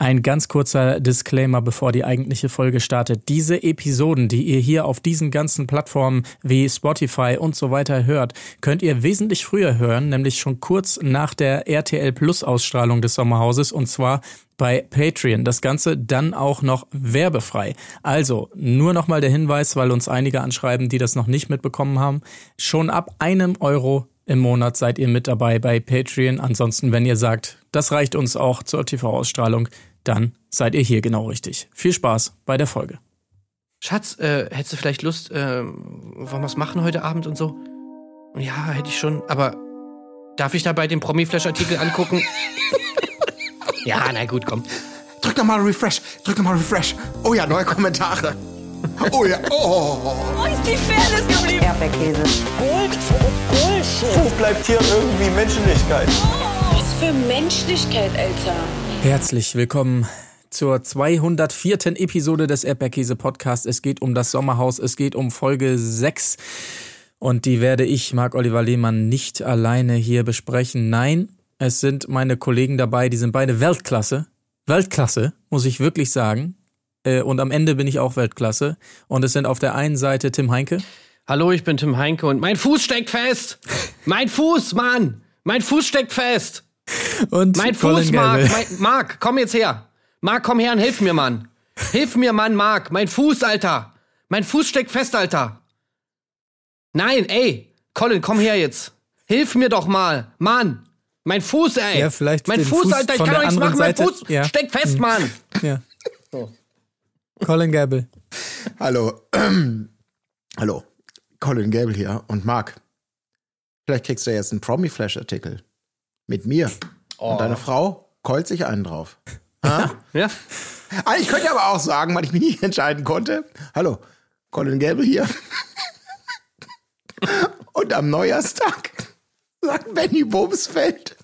Ein ganz kurzer Disclaimer, bevor die eigentliche Folge startet. Diese Episoden, die ihr hier auf diesen ganzen Plattformen wie Spotify und so weiter hört, könnt ihr wesentlich früher hören, nämlich schon kurz nach der RTL Plus Ausstrahlung des Sommerhauses und zwar bei Patreon. Das Ganze dann auch noch werbefrei. Also nur nochmal der Hinweis, weil uns einige anschreiben, die das noch nicht mitbekommen haben. Schon ab einem Euro im Monat seid ihr mit dabei bei Patreon. Ansonsten, wenn ihr sagt, das reicht uns auch zur TV-Ausstrahlung, dann seid ihr hier genau richtig. Viel Spaß bei der Folge. Schatz, äh, hättest du vielleicht Lust, äh, wollen wir was machen heute Abend und so? Ja, hätte ich schon, aber darf ich dabei den Promi-Flash-Artikel angucken? ja, na gut, komm. Drück doch mal Refresh, drück doch mal Refresh. Oh ja, neue Kommentare. Oh ja, oh. Wo ist die Fairness geblieben? Erdbeerkäse. Gold, Bullshit. Wo bleibt hier irgendwie Menschlichkeit? Was für Menschlichkeit, Alter. Herzlich willkommen zur 204. Episode des Erdbeerkäse Podcast. Es geht um das Sommerhaus, es geht um Folge 6 und die werde ich, Marc-Oliver Lehmann, nicht alleine hier besprechen. Nein, es sind meine Kollegen dabei, die sind beide Weltklasse. Weltklasse, muss ich wirklich sagen. Äh, Und am Ende bin ich auch Weltklasse. Und es sind auf der einen Seite Tim Heinke. Hallo, ich bin Tim Heinke und mein Fuß steckt fest! Mein Fuß, Mann! Mein Fuß steckt fest! Und Mein Colin Fuß, Marc! Mein, Marc, komm jetzt her! Marc, komm her und hilf mir, Mann! Hilf mir, Mann, Marc! Mein Fuß, Alter! Mein Fuß steckt fest, Alter! Nein, ey! Colin, komm her jetzt! Hilf mir doch mal! Mann! Mein Fuß, ey! Ja, vielleicht mein den Fuß, Fuß Alter, ich kann doch nichts machen! Mein Seite. Fuß Ja. steckt fest, Mann! Ja. Colin Gable. Hallo. Hallo. Colin Gable hier und Marc. Vielleicht kriegst du jetzt einen Promi-Flash-Artikel. Mit mir. Und deine Frau keult sich einen drauf. Ha? Ja? Ah, ich könnte aber auch sagen, weil ich mich nicht entscheiden konnte. Hallo, Colin Gable hier. Und am Neujahrstag sagt Benny Bobsfeld.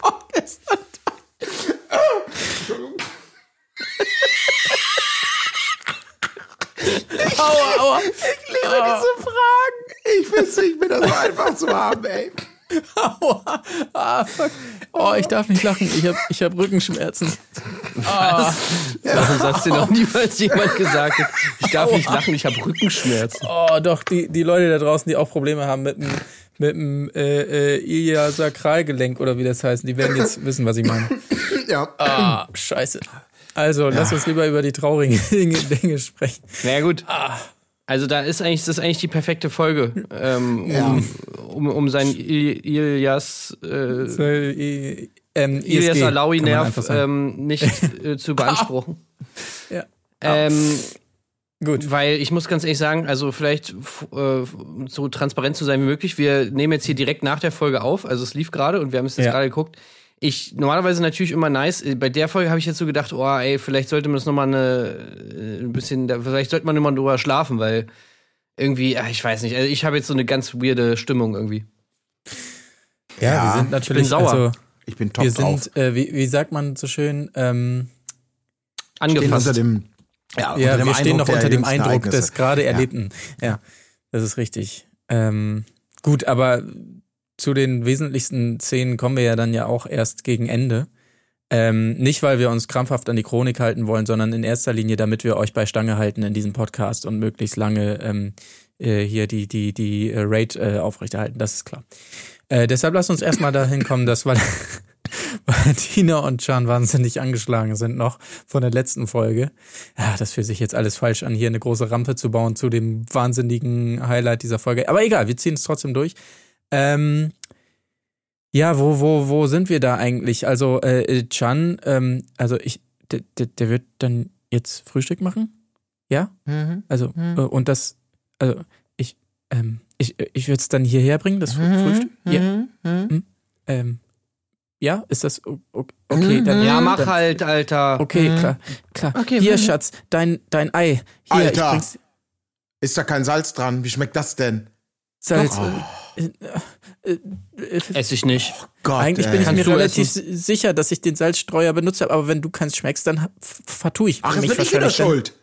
Vorgestern. Aua, aua. Ich liebe diese Fragen. Ich wüsste nicht mehr, das so einfach zu haben, ey. Aua. Ah, fuck. Oh, ich darf nicht lachen. Ich habe ich hab Rückenschmerzen. Ah. Das hat dir noch niemals jemand gesagt. Ich darf nicht lachen, ich habe Rückenschmerzen. Oh, doch, die, die Leute da draußen, die auch Probleme haben mit dem, mit dem äh, äh, Iliasakralgelenk oder wie das heißt, die werden jetzt wissen, was ich meine. Ja. Ah, scheiße. Also, lass uns lieber über die traurigen Dinge, Dinge sprechen. Na ja, gut. Also da ist eigentlich, das ist eigentlich die perfekte Folge, ähm, um, um, um seinen Il Ilias, äh, Äh, ähm, Ilias Alawi-Nerv ähm, nicht äh, zu beanspruchen. Ja. Ähm, Gut. weil ich muss ganz ehrlich sagen, also vielleicht äh, so transparent zu sein wie möglich. Wir nehmen jetzt hier direkt nach der Folge auf. Also es lief gerade und wir haben es jetzt Ja. gerade geguckt. Ich normalerweise natürlich immer nice. Bei der Folge habe ich jetzt so gedacht, oh, ey, vielleicht sollte man das nochmal eine äh, ein bisschen, vielleicht sollte man immer drüber schlafen, weil irgendwie, ah, ich weiß nicht. Also ich habe jetzt so eine ganz weirde Stimmung irgendwie. Ja, Ja, wir sind natürlich bin sauer. Also, Ich bin top wir drauf. sind, äh, wie, wie sagt man so schön, ähm, Angefasst. unter dem, ja, unter ja, dem wir stehen noch unter dem Eindruck Ereignisse. des gerade Ja. Erlebten. Ja, das ist richtig. Ähm, gut, aber zu den wesentlichsten Szenen kommen wir ja dann ja auch erst gegen Ende. Ähm, nicht, weil wir uns krampfhaft an die Chronik halten wollen, sondern in erster Linie, damit wir euch bei Stange halten in diesem Podcast und möglichst lange ähm, äh, hier die, die, die äh, Rate äh, aufrechterhalten. Das ist klar. Äh, deshalb lasst uns erstmal dahin kommen, dass Val Valentina und Can wahnsinnig angeschlagen sind noch von der letzten Folge. Ja, das fühlt sich jetzt alles falsch an, hier eine große Rampe zu bauen zu dem wahnsinnigen Highlight dieser Folge. Aber egal, wir ziehen es trotzdem durch. Ähm, ja, wo, wo, wo sind wir da eigentlich? Also, äh, Chan, ähm, also ich, der, der, wird dann jetzt Frühstück machen? Ja? Mhm. Also, äh, und das, also, ich, ähm, ich, ich würde es dann hierher bringen, das Früh- Frühstück? Ja. Mhm. Mhm. Ähm, ja, ist das okay? Dann, Ja, mach dann, halt, Alter. Okay, klar, klar. Okay, Hier, mhm. Schatz, dein, dein Ei. Hier, Alter. Ist da kein Salz dran? Wie schmeckt das denn? Salz. Doch. Äh, äh, äh, Ess ich nicht. Gott, Eigentlich ey. bin ich mir relativ sicher, dass ich den Salzstreuer benutze, aber wenn du keins schmeckst, dann vertue ich Ach, mich wieder wahrscheinlich schuld.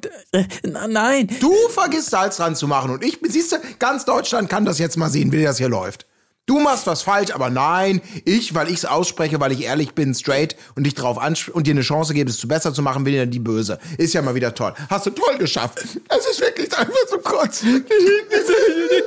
Dann, äh, nein, Du vergisst Salz dran zu machen und ich, siehst du, ganz Deutschland kann das jetzt mal sehen, wie das hier läuft. Du machst was falsch, aber nein, ich, weil ich es ausspreche, weil ich ehrlich bin, straight und dich drauf und dir eine Chance gebe, es zu besser zu machen, bin ich dann die Böse. Ist ja mal wieder toll. Hast du toll geschafft. Es ist wirklich einfach so kurz. Da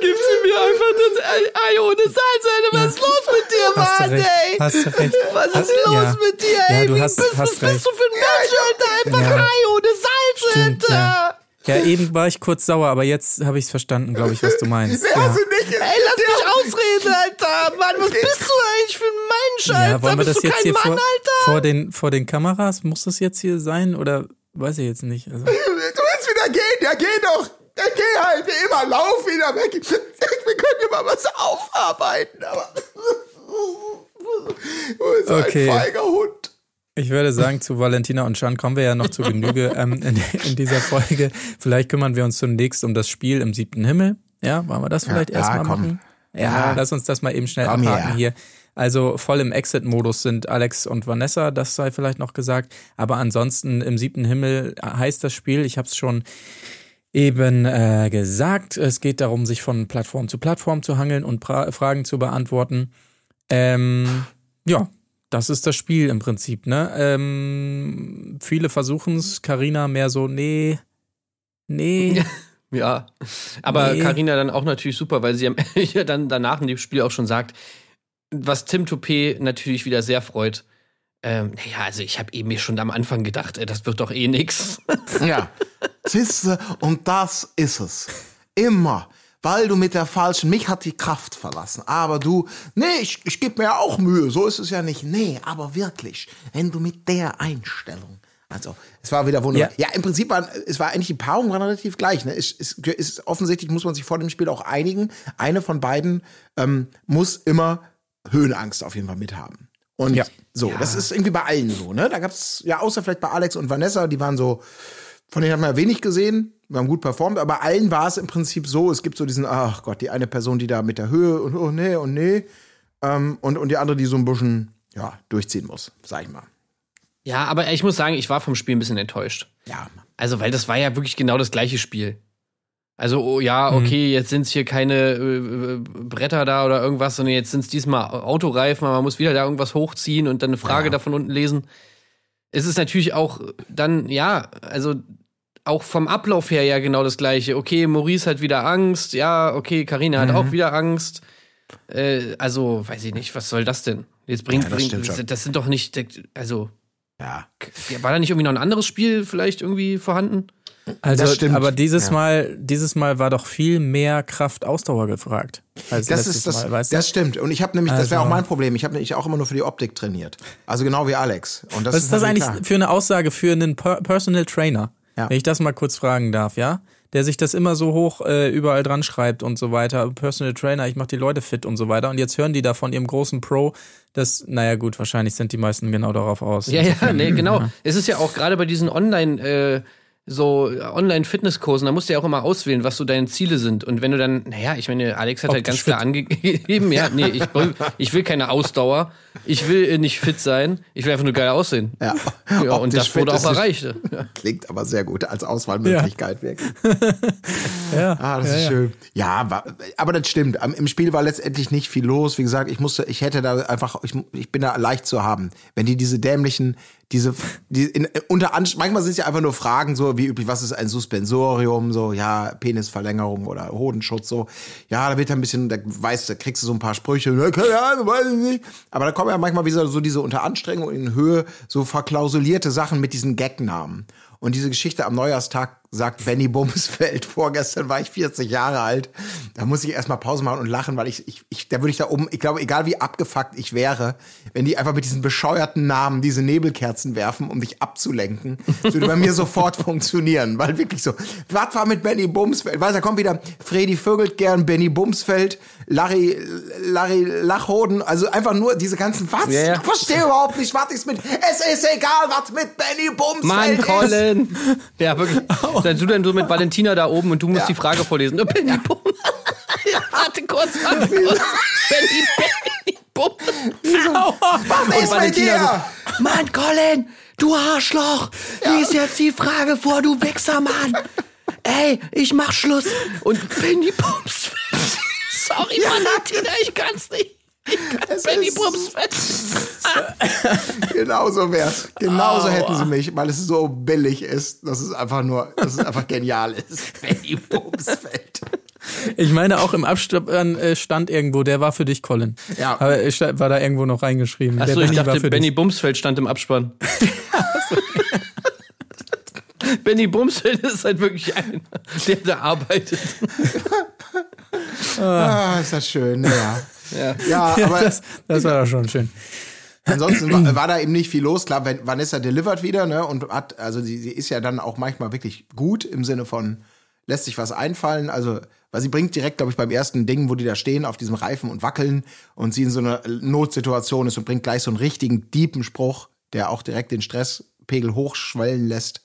gibst du mir einfach das Ei ohne Salz, Alter. Was ist los mit dir, Hast du Mann, recht. ey? Hast du recht. Was ist Hast- los ja. mit dir, Ja, ey? du Wie hast- bist, hast was recht. bist du für ein Mensch, Alter? Einfach Ja. Ei ohne Salz, Stimmt, Alter. Ja. Eben war ich kurz sauer, aber jetzt habe ich es verstanden, glaube ich, was du meinst. Nee, Ja. hast du nicht. Ey, lass mich ausreden, Alter. Mann, was bist du eigentlich für ein Mensch, Alter? Ja, wollen wir bist das du jetzt kein hier Mann, vor, Alter? vor, den, vor den Kameras? Muss das jetzt hier sein oder weiß ich jetzt nicht? Also, Du willst wieder gehen, ja geh doch. Ja, geh halt, wie immer, lauf wieder weg. Wir können ja mal was aufarbeiten, aber... Bist Okay. ein feiger Hund. Ich würde sagen, zu Valentina und Sean kommen wir ja noch zu Genüge ähm, in, in dieser Folge. Vielleicht kümmern wir uns zunächst um das Spiel im siebten Himmel. Ja, wollen wir das vielleicht ja, erstmal komm. machen? Ja, Ja. lass uns das mal eben schnell Komm abhaken hier. Also voll im Exit-Modus sind Alex und Vanessa, das sei vielleicht noch gesagt. Aber ansonsten im siebten Himmel heißt das Spiel, ich habe es schon eben äh, gesagt, es geht darum, sich von Plattform zu Plattform zu hangeln und pra Fragen zu beantworten. Ähm, ja, das ist das Spiel im Prinzip, ne? Ähm, viele versuchen es, Karina mehr so, nee, nee. Ja, aber Nee. Karina dann auch natürlich super, weil sie ja dann danach in dem Spiel auch schon sagt, was Tim Toupé natürlich wieder sehr freut. Ähm, naja, also ich habe eben mir schon am Anfang gedacht, ey, das wird doch eh nix. Ja. Siehste, und das ist es. Immer. Weil du mit der falschen, mich hat die Kraft verlassen. Aber du, nee, ich, ich gebe mir ja auch Mühe. So ist es ja nicht. Nee, aber wirklich, wenn du mit der Einstellung. Also, es war wieder wunderbar. Ja, im Prinzip waren, es war eigentlich die Paarung waren relativ gleich. Ne? Es, es, ist offensichtlich muss man sich vor dem Spiel auch einigen. Eine von beiden ähm, muss immer Höhenangst auf jeden Fall mithaben. Und Ja. so, das ist irgendwie bei allen so, ne? Da gab's ja außer vielleicht bei Alex und Vanessa, die waren so, von denen hat man ja wenig gesehen, wir haben gut performt, aber allen war es im Prinzip so, es gibt so diesen, ach Gott, die eine Person, die da mit der Höhe und oh nee und nee, ähm, und, und die andere, die so ein bisschen, ja, durchziehen muss, sag ich mal. ja, aber ich muss sagen, ich war vom Spiel ein bisschen enttäuscht. Ja, Also, weil das war ja wirklich genau das gleiche Spiel. Also, oh, ja, okay, jetzt sind es hier keine äh, äh, Bretter da oder irgendwas, sondern jetzt sind es diesmal Autoreifen, aber man muss wieder da irgendwas hochziehen und dann eine Frage da von unten lesen. Es ist natürlich auch dann, ja, also auch vom Ablauf her ja genau das gleiche. Okay, Maurice hat wieder Angst, ja, okay, Karina hat auch wieder Angst. Äh, also, weiß ich nicht, was soll das denn? Jetzt bringt, Ja, das bringt das, schon. das sind doch nicht, also, ja. war da nicht irgendwie noch ein anderes Spiel vielleicht irgendwie vorhanden? Also, Das stimmt. aber dieses Ja. Mal, dieses Mal war doch viel mehr Kraft-Ausdauer gefragt. Als Das letztes ist das, Mal, weißt du? das stimmt. Und ich habe nämlich, das wäre auch Also- mein Problem. Ich habe nämlich auch immer nur für die Optik trainiert. Also genau wie Alex. Und das Was ist das eigentlich klar. für eine Aussage für einen per Personal Trainer? Ja. Wenn ich das mal kurz fragen darf, ja? Der sich das immer so hoch äh, überall dran schreibt und so weiter. Personal Trainer, ich mache die Leute fit und so weiter. Und jetzt hören die da von ihrem großen Pro, das, naja gut, wahrscheinlich sind die meisten genau darauf aus. Ja, ja, nee, genau. Es ist ja auch gerade bei diesen Online, äh, so Online-Fitnesskursen, da musst du ja auch immer auswählen, was so deine Ziele sind. Und wenn du dann, naja, ich meine, Alex hat halt Optisch ganz klar angegeben, ja, nee, ich, will- ich will keine Ausdauer, ich will äh, nicht fit sein, ich will einfach nur geil aussehen. Ja. Ja, und das wurde auch erreicht. Ja. Klingt aber sehr gut als Auswahlmöglichkeit wirklich. Ja, Ah, das ja, ist ja. schön. Ja, war, aber das stimmt. Im Spiel war letztendlich nicht viel los. Wie gesagt, ich musste, ich hätte da einfach, ich, ich bin da leicht zu haben. Wenn die diese dämlichen, diese, die in, unter Anst manchmal sind es ja einfach nur Fragen, so wie üblich, was ist ein Suspensorium, so, ja, Penisverlängerung oder Hodenschutz, so. Ja, da wird ein bisschen, da weißt du, kriegst du so ein paar Sprüche, ne, keine Ahnung, weiß ich nicht. Aber da kommen ja manchmal wieder so diese unter Anstrengung in Höhe, so verklausulierte Sachen mit diesen Gagnamen. Und diese Geschichte am Neujahrstag sagt Benny Bumsfeld, vorgestern war ich 40 Jahre alt. Da muss ich erstmal Pause machen und lachen, weil ich, ich, ich da würde ich da oben, ich glaube, egal wie abgefuckt ich wäre, wenn die einfach mit diesen bescheuerten Namen diese Nebelkerzen werfen, um dich abzulenken, würde bei mir sofort funktionieren. Weil wirklich so, was war mit Benny Bumsfeld? Weißt du, da kommt wieder Freddy Vögelt gern, Benny Bumsfeld, Larry, Larry Lachhoden, also einfach nur diese ganzen, was? Ja, ja. Ich verstehe überhaupt nicht, was ist mit, es ist egal, was mit Benny Bumsfeld Mann, ist. Colin! Ja, wirklich. Dann du dann so mit Valentina da oben und du musst Ja. die Frage vorlesen. Oh, Benny Bum. ja, warte kurz, warte kurz. Benny, Benny Bum. Was ist mit dir? so, Mann, Colin, du Arschloch, lies jetzt die Frage vor, du Wichser, Mann. Ey, ich mach Schluss. Und Benny Bums. Sorry, Valentina, ich kann's nicht. Benny Bumsfeld. Genau so wär's. Genauso hätten sie mich, weil es so billig ist, dass es einfach nur, dass es einfach genial ist. Benny Bumsfeld. Ich meine, auch im Abstand äh, stand irgendwo, der war für dich, Colin. Ja. Aber sta- war da irgendwo noch reingeschrieben. Achso, ich Benny war dachte, für Benny. Bumsfeld stand im Abspann. Benny Bumsfeld ist halt wirklich einer, der da arbeitet. Ah, ist das schön, ja. Ja. Ja, aber das, das war doch schon schön. ansonsten war, war da eben nicht viel los. Klar, wenn Vanessa delivert wieder, ne, und hat, also sie, sie ist ja dann auch manchmal wirklich gut im Sinne von, lässt sich was einfallen. Also, weil sie bringt direkt, glaube ich, beim ersten Ding, wo die da stehen, auf diesem Reifen und wackeln und sie in so einer Notsituation ist und bringt gleich so einen richtigen deepen Spruch, der auch direkt den Stresspegel hochschwellen lässt.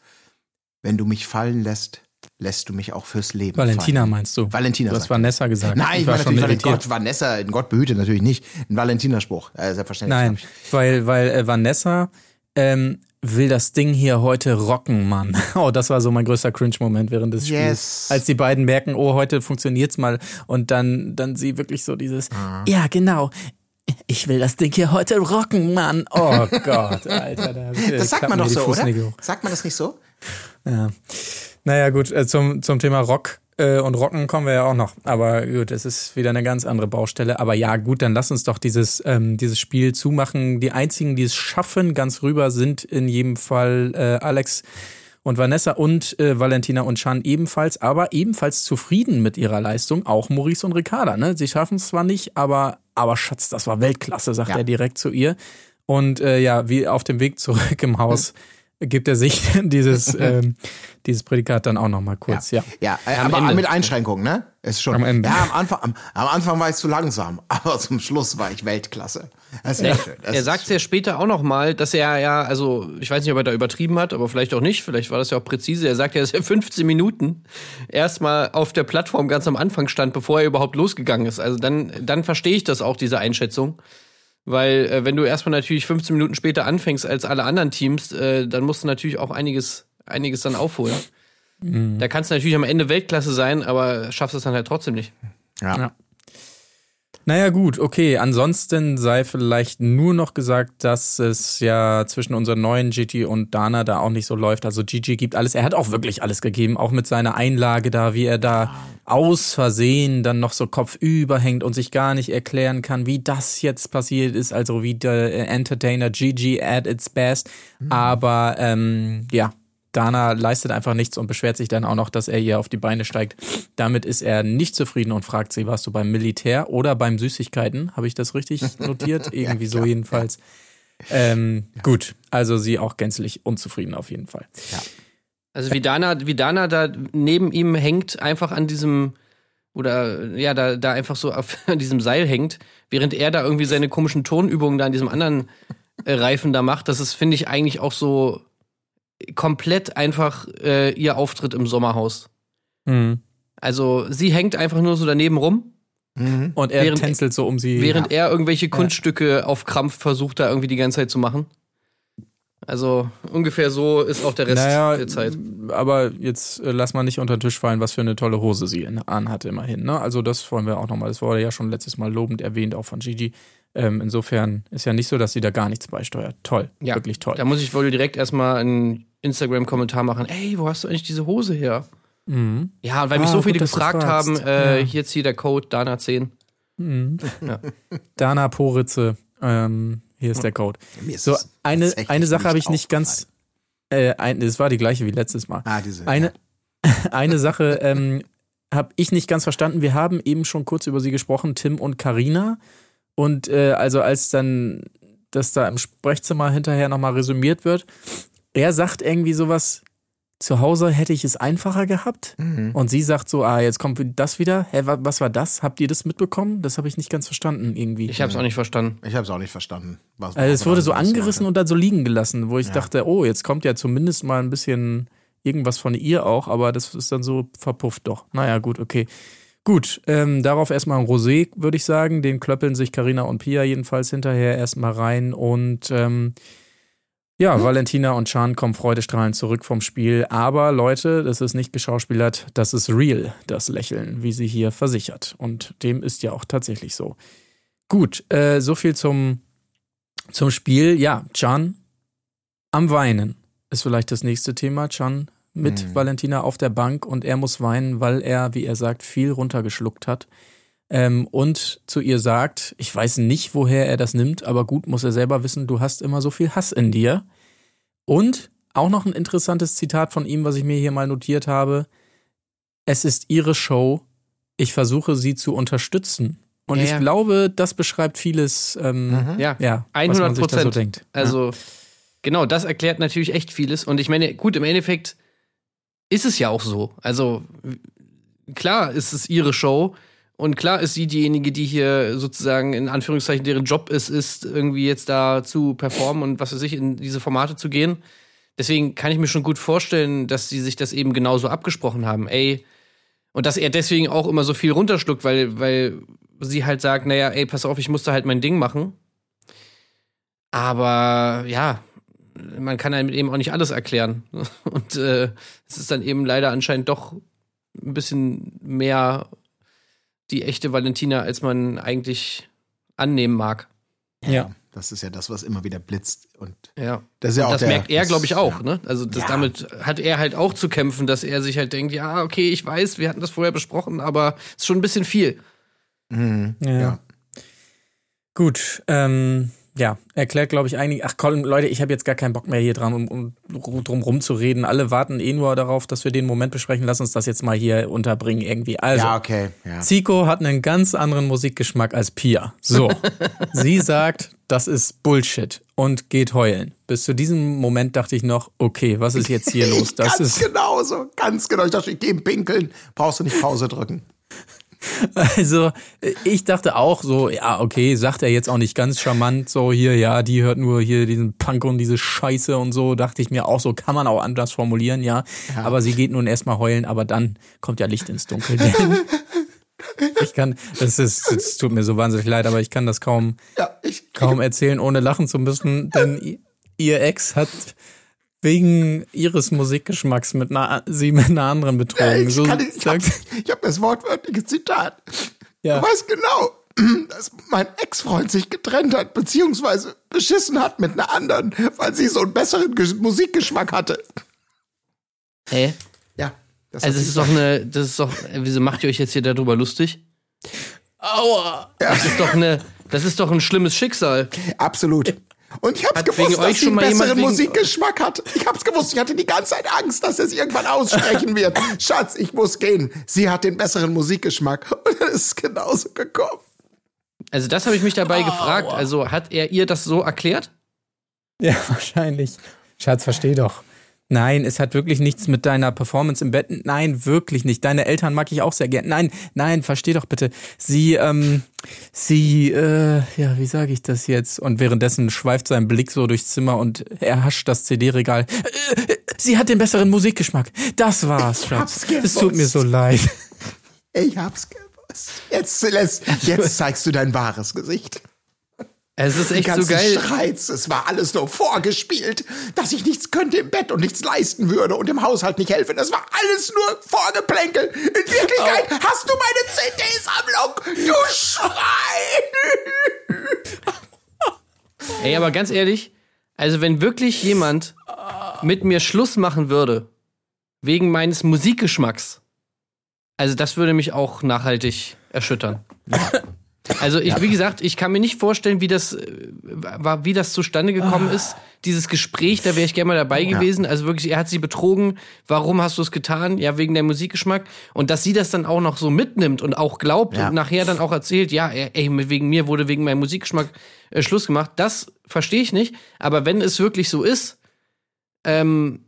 Wenn du mich fallen lässt, lässt du mich auch fürs Leben Valentina fallen. meinst du? Valentina Du hast Vanessa gesagt. Nein, ich war natürlich irritiert. Gott, Vanessa, Gott behüte natürlich nicht. Ein Valentina-Spruch, äh, selbstverständlich. Nein, weil, weil äh, Vanessa ähm, will das Ding hier heute rocken, Mann. Oh, das war so mein größter Cringe-Moment während des Spiels. Yes. Als die beiden merken, oh, heute funktioniert's mal. Und dann, dann sie wirklich so dieses, Ah. ja, genau. Ich will das Ding hier heute rocken, Mann. Oh Gott, Alter. Da, Das sagt man doch so, oder? Sagt man das nicht so? Ja. Naja, gut, äh, zum, zum Thema Rock äh, und Rocken kommen wir ja auch noch. Aber gut, es ist wieder eine ganz andere Baustelle. Aber ja, gut, dann lass uns doch dieses, ähm, dieses Spiel zumachen. Die einzigen, die es schaffen, ganz rüber, sind in jedem Fall äh, Alex und Vanessa und äh, Valentina und Chan ebenfalls, aber ebenfalls zufrieden mit ihrer Leistung. Auch Maurice und Ricarda. Ne? Sie schaffen es zwar nicht, aber, aber Schatz, das war Weltklasse, sagt Ja. er direkt zu ihr. Und äh, ja, wie auf dem Weg zurück im Haus gibt er sich dieses, ähm, dieses Prädikat dann auch nochmal kurz. Ja. Ja, äh, Am aber Ende. mit Einschränkungen, ne? Ist schon. Am Ende. Ja, am Anfang, am, am Anfang war ich zu langsam, aber zum Schluss war ich Weltklasse. Das ist ja. schön. Das Er sagt ja später auch noch mal, dass er ja, also ich weiß nicht, ob er da übertrieben hat, aber vielleicht auch nicht, vielleicht war das ja auch präzise. Er sagt ja, dass er 15 Minuten erstmal auf der Plattform ganz am Anfang stand, bevor er überhaupt losgegangen ist. Also dann, dann verstehe ich das auch, diese Einschätzung. Weil äh, wenn du erstmal natürlich 15 Minuten später anfängst als alle anderen Teams, äh, dann musst du natürlich auch einiges, einiges dann aufholen. Da kannst du natürlich am Ende Weltklasse sein, aber schaffst es dann halt trotzdem nicht. Ja. Ja. Naja, gut, okay. Ansonsten sei vielleicht nur noch gesagt, dass es ja zwischen unseren neuen Gigi und Dana da auch nicht so läuft. Also Gigi gibt alles. Er hat auch wirklich alles gegeben, auch mit seiner Einlage da, wie er da aus Versehen dann noch so kopfüber hängt und sich gar nicht erklären kann, wie das jetzt passiert ist. Also wie der Entertainer Gigi at its best. Aber ähm, ja, Dana leistet einfach nichts und beschwert sich dann auch noch, dass er ihr auf die Beine steigt. Damit ist er nicht zufrieden und fragt sie, warst du beim Militär oder beim Süßigkeiten? Habe ich das richtig notiert? Irgendwie so jedenfalls. Ähm, Gut, also sie auch gänzlich unzufrieden auf jeden Fall. Also wie Dana, wie Dana da neben ihm hängt, einfach an diesem oder ja, da, da einfach so auf an diesem Seil hängt, während er da irgendwie seine komischen Tonübungen da an diesem anderen äh, Reifen da macht. Das ist, finde ich, eigentlich auch so komplett einfach äh, ihr Auftritt im Sommerhaus. Mhm. Also sie hängt einfach nur so daneben rum, Mhm. Und er Während- tänzelt so um sie. während er irgendwelche Kunststücke auf Krampf versucht, da irgendwie die ganze Zeit zu machen. Also ungefähr so ist auch der Rest naja, der Zeit. aber jetzt äh, lass mal nicht unter den Tisch fallen, was für eine tolle Hose sie in, anhat immerhin. Ne? Also das wollen wir auch nochmal, das wurde ja schon letztes Mal lobend erwähnt, auch von Gigi. Ähm, insofern ist ja nicht so, dass sie da gar nichts beisteuert. Toll, Ja, wirklich toll. Da muss ich wohl direkt erstmal einen Instagram-Kommentar machen. Ey, wo hast du eigentlich diese Hose her? Mhm. Ja, und weil mich Ah, so viele gut, gefragt haben, äh, Ja. hier hier der Code Dana10. Dana Poritze, ähm, hier ist der Code. Ist So, eine, eine Sache habe ich nicht ganz. Äh, ein, das war die gleiche wie letztes Mal. Ah, diese. Eine, eine Sache ähm, habe ich nicht ganz verstanden. Wir haben eben schon kurz über sie gesprochen, Tim und Karina. Und äh, also als dann das da im Sprechzimmer hinterher nochmal resümiert wird, er sagt irgendwie sowas, zu Hause hätte ich es einfacher gehabt. Mhm. Und sie sagt so, ah, jetzt kommt das wieder. Hä, wa- was war das? Habt ihr das mitbekommen? Das habe ich nicht ganz verstanden irgendwie. Ich habe es auch nicht verstanden. Ich habe es auch nicht verstanden. Was Also es wurde so angerissen und dann so liegen gelassen, wo ich dachte, oh, jetzt kommt ja zumindest mal ein bisschen irgendwas von ihr auch, aber das ist dann so verpufft doch. Naja, gut, okay. Gut, ähm, darauf erstmal ein Rosé, würde ich sagen. Den klöppeln sich Karina und Pia jedenfalls hinterher erstmal rein. Und ähm, ja, Valentina und Chan kommen freudestrahlend zurück vom Spiel. Aber Leute, das ist nicht geschauspielert, das ist real, das Lächeln, wie sie hier versichert. Und dem ist ja auch tatsächlich so. Gut, äh, so viel zum, zum Spiel. Ja, Can am Weinen ist vielleicht das nächste Thema. Can mit Mhm. Valentina auf der Bank und er muss weinen, weil er, wie er sagt, viel runtergeschluckt hat. Ähm, und zu ihr sagt, ich weiß nicht, woher er das nimmt, aber gut, muss er selber wissen, du hast immer so viel Hass in dir. Und auch noch ein interessantes Zitat von ihm, was ich mir hier mal notiert habe. Es ist ihre Show. Ich versuche sie zu unterstützen. Und Ja, ich ja. glaube, das beschreibt vieles, ähm, Ja, ja, was 100 man sich da so Prozent. denkt. Also, genau, das erklärt natürlich echt vieles. Und ich meine, gut, im Endeffekt ist es ja auch so. Also, klar ist es ihre Show. Und klar ist sie diejenige, die hier sozusagen in Anführungszeichen deren Job es ist, irgendwie jetzt da zu performen und was weiß ich, in diese Formate zu gehen. Deswegen kann ich mir schon gut vorstellen, dass sie sich das eben genauso abgesprochen haben. Ey, und dass er deswegen auch immer so viel runterschluckt, weil, weil sie halt sagt, naja, ey, pass auf, ich musste halt mein Ding machen. Aber ja, man kann einem eben auch nicht alles erklären. Und äh, es ist dann eben leider anscheinend doch ein bisschen mehr die echte Valentina, als man eigentlich annehmen mag. Ja. Das ist ja das, was immer wieder blitzt. Und Ja. das ist ja Und auch das der, merkt er, glaube ich, auch. ja. Ne? Also das, Ja. damit hat er halt auch zu kämpfen, dass er sich halt denkt, ja, okay, ich weiß, wir hatten das vorher besprochen, aber es ist schon ein bisschen viel. Mhm. Ja. Ja. Gut, ähm, ja, erklärt, glaube ich, einige. Ach, Colin, Leute, ich habe jetzt gar keinen Bock mehr hier dran, um, um drum rumzureden. Alle warten eh nur darauf, dass wir den Moment besprechen. Lass uns das jetzt mal hier unterbringen irgendwie. Also, ja, okay. Ja. Zico hat einen ganz anderen Musikgeschmack als Pia. So, sie sagt, das ist Bullshit und geht heulen. Bis zu diesem Moment dachte ich noch, okay, was ist jetzt hier los? Das ganz ist genau so, ganz genau. Ich dachte, ich gehe pinkeln, brauchst du nicht Pause drücken. Also, ich dachte auch so, ja, okay, sagt er jetzt auch nicht ganz charmant, so hier, ja, die hört nur hier diesen Punk und diese Scheiße und so, dachte ich mir auch so, kann man auch anders formulieren, ja. Aber sie geht nun erstmal heulen, aber dann kommt ja Licht ins Dunkel. Ich kann, das ist, es tut mir so wahnsinnig leid, aber ich kann das kaum, Ja, ich, kaum erzählen, ohne lachen zu müssen, denn ihr Ex hat wegen ihres Musikgeschmacks mit einer, sie mit einer anderen betrogen. ich, so kann ich habe ich hab das wortwörtliche Zitat. ja. Du weißt genau, dass mein Ex-Freund sich getrennt hat, beziehungsweise beschissen hat mit einer anderen, weil sie so einen besseren Ge Musikgeschmack hatte. Hä? Ja. Das Also sie ist doch eine, das ist doch, wieso macht ihr euch jetzt hier darüber lustig? Aua! Das ist doch eine, das ist doch ein schlimmes Schicksal. Absolut. Und ich hab's Hat gewusst, wegen euch dass sie schon einen besseren Musikgeschmack hat. Ich hab's gewusst. Ich hatte die ganze Zeit Angst, dass er es irgendwann aussprechen wird. Schatz, ich muss gehen. Sie hat den besseren Musikgeschmack. Und es ist genauso gekommen. Also das habe ich mich dabei gefragt. Also hat er ihr das so erklärt? Ja, wahrscheinlich. Schatz, versteh doch. Nein, es hat wirklich nichts mit deiner Performance im Bett. Nein, wirklich nicht. Deine Eltern mag ich auch sehr gern. Nein, nein, versteh doch bitte. Sie, ähm, sie, äh, ja, wie sage ich das jetzt? Und währenddessen schweift sein Blick so durchs Zimmer und er hascht das CD-Regal. Äh, äh, sie hat den besseren Musikgeschmack. Das war's, Schatz. Es tut mir so leid. Ich hab's gewusst. Jetzt, jetzt, jetzt zeigst du dein wahres Gesicht. Es ist echt so geil. Streits, es war alles nur vorgespielt, dass ich nichts könnte im Bett und nichts leisten würde und im Haushalt nicht helfen. Das war alles nur Vorgeplänkel. In Wirklichkeit Oh. hast du meine CD-Sammlung. Du Schwein. Ey, aber ganz ehrlich, also wenn wirklich jemand mit mir Schluss machen würde, wegen meines Musikgeschmacks, also das würde mich auch nachhaltig erschüttern. Also ich, wie gesagt, ich kann mir nicht vorstellen, wie das, äh, war, wie das zustande gekommen ist. Dieses Gespräch, da wäre ich gerne mal dabei gewesen. Also wirklich, er hat sie betrogen. Warum hast du es getan? Ja, wegen der Musikgeschmack. Und dass sie das dann auch noch so mitnimmt und auch glaubt Ja. und nachher dann auch erzählt, ja, ey, wegen mir wurde wegen meinem Musikgeschmack äh, Schluss gemacht. Das verstehe ich nicht. Aber wenn es wirklich so ist, ähm,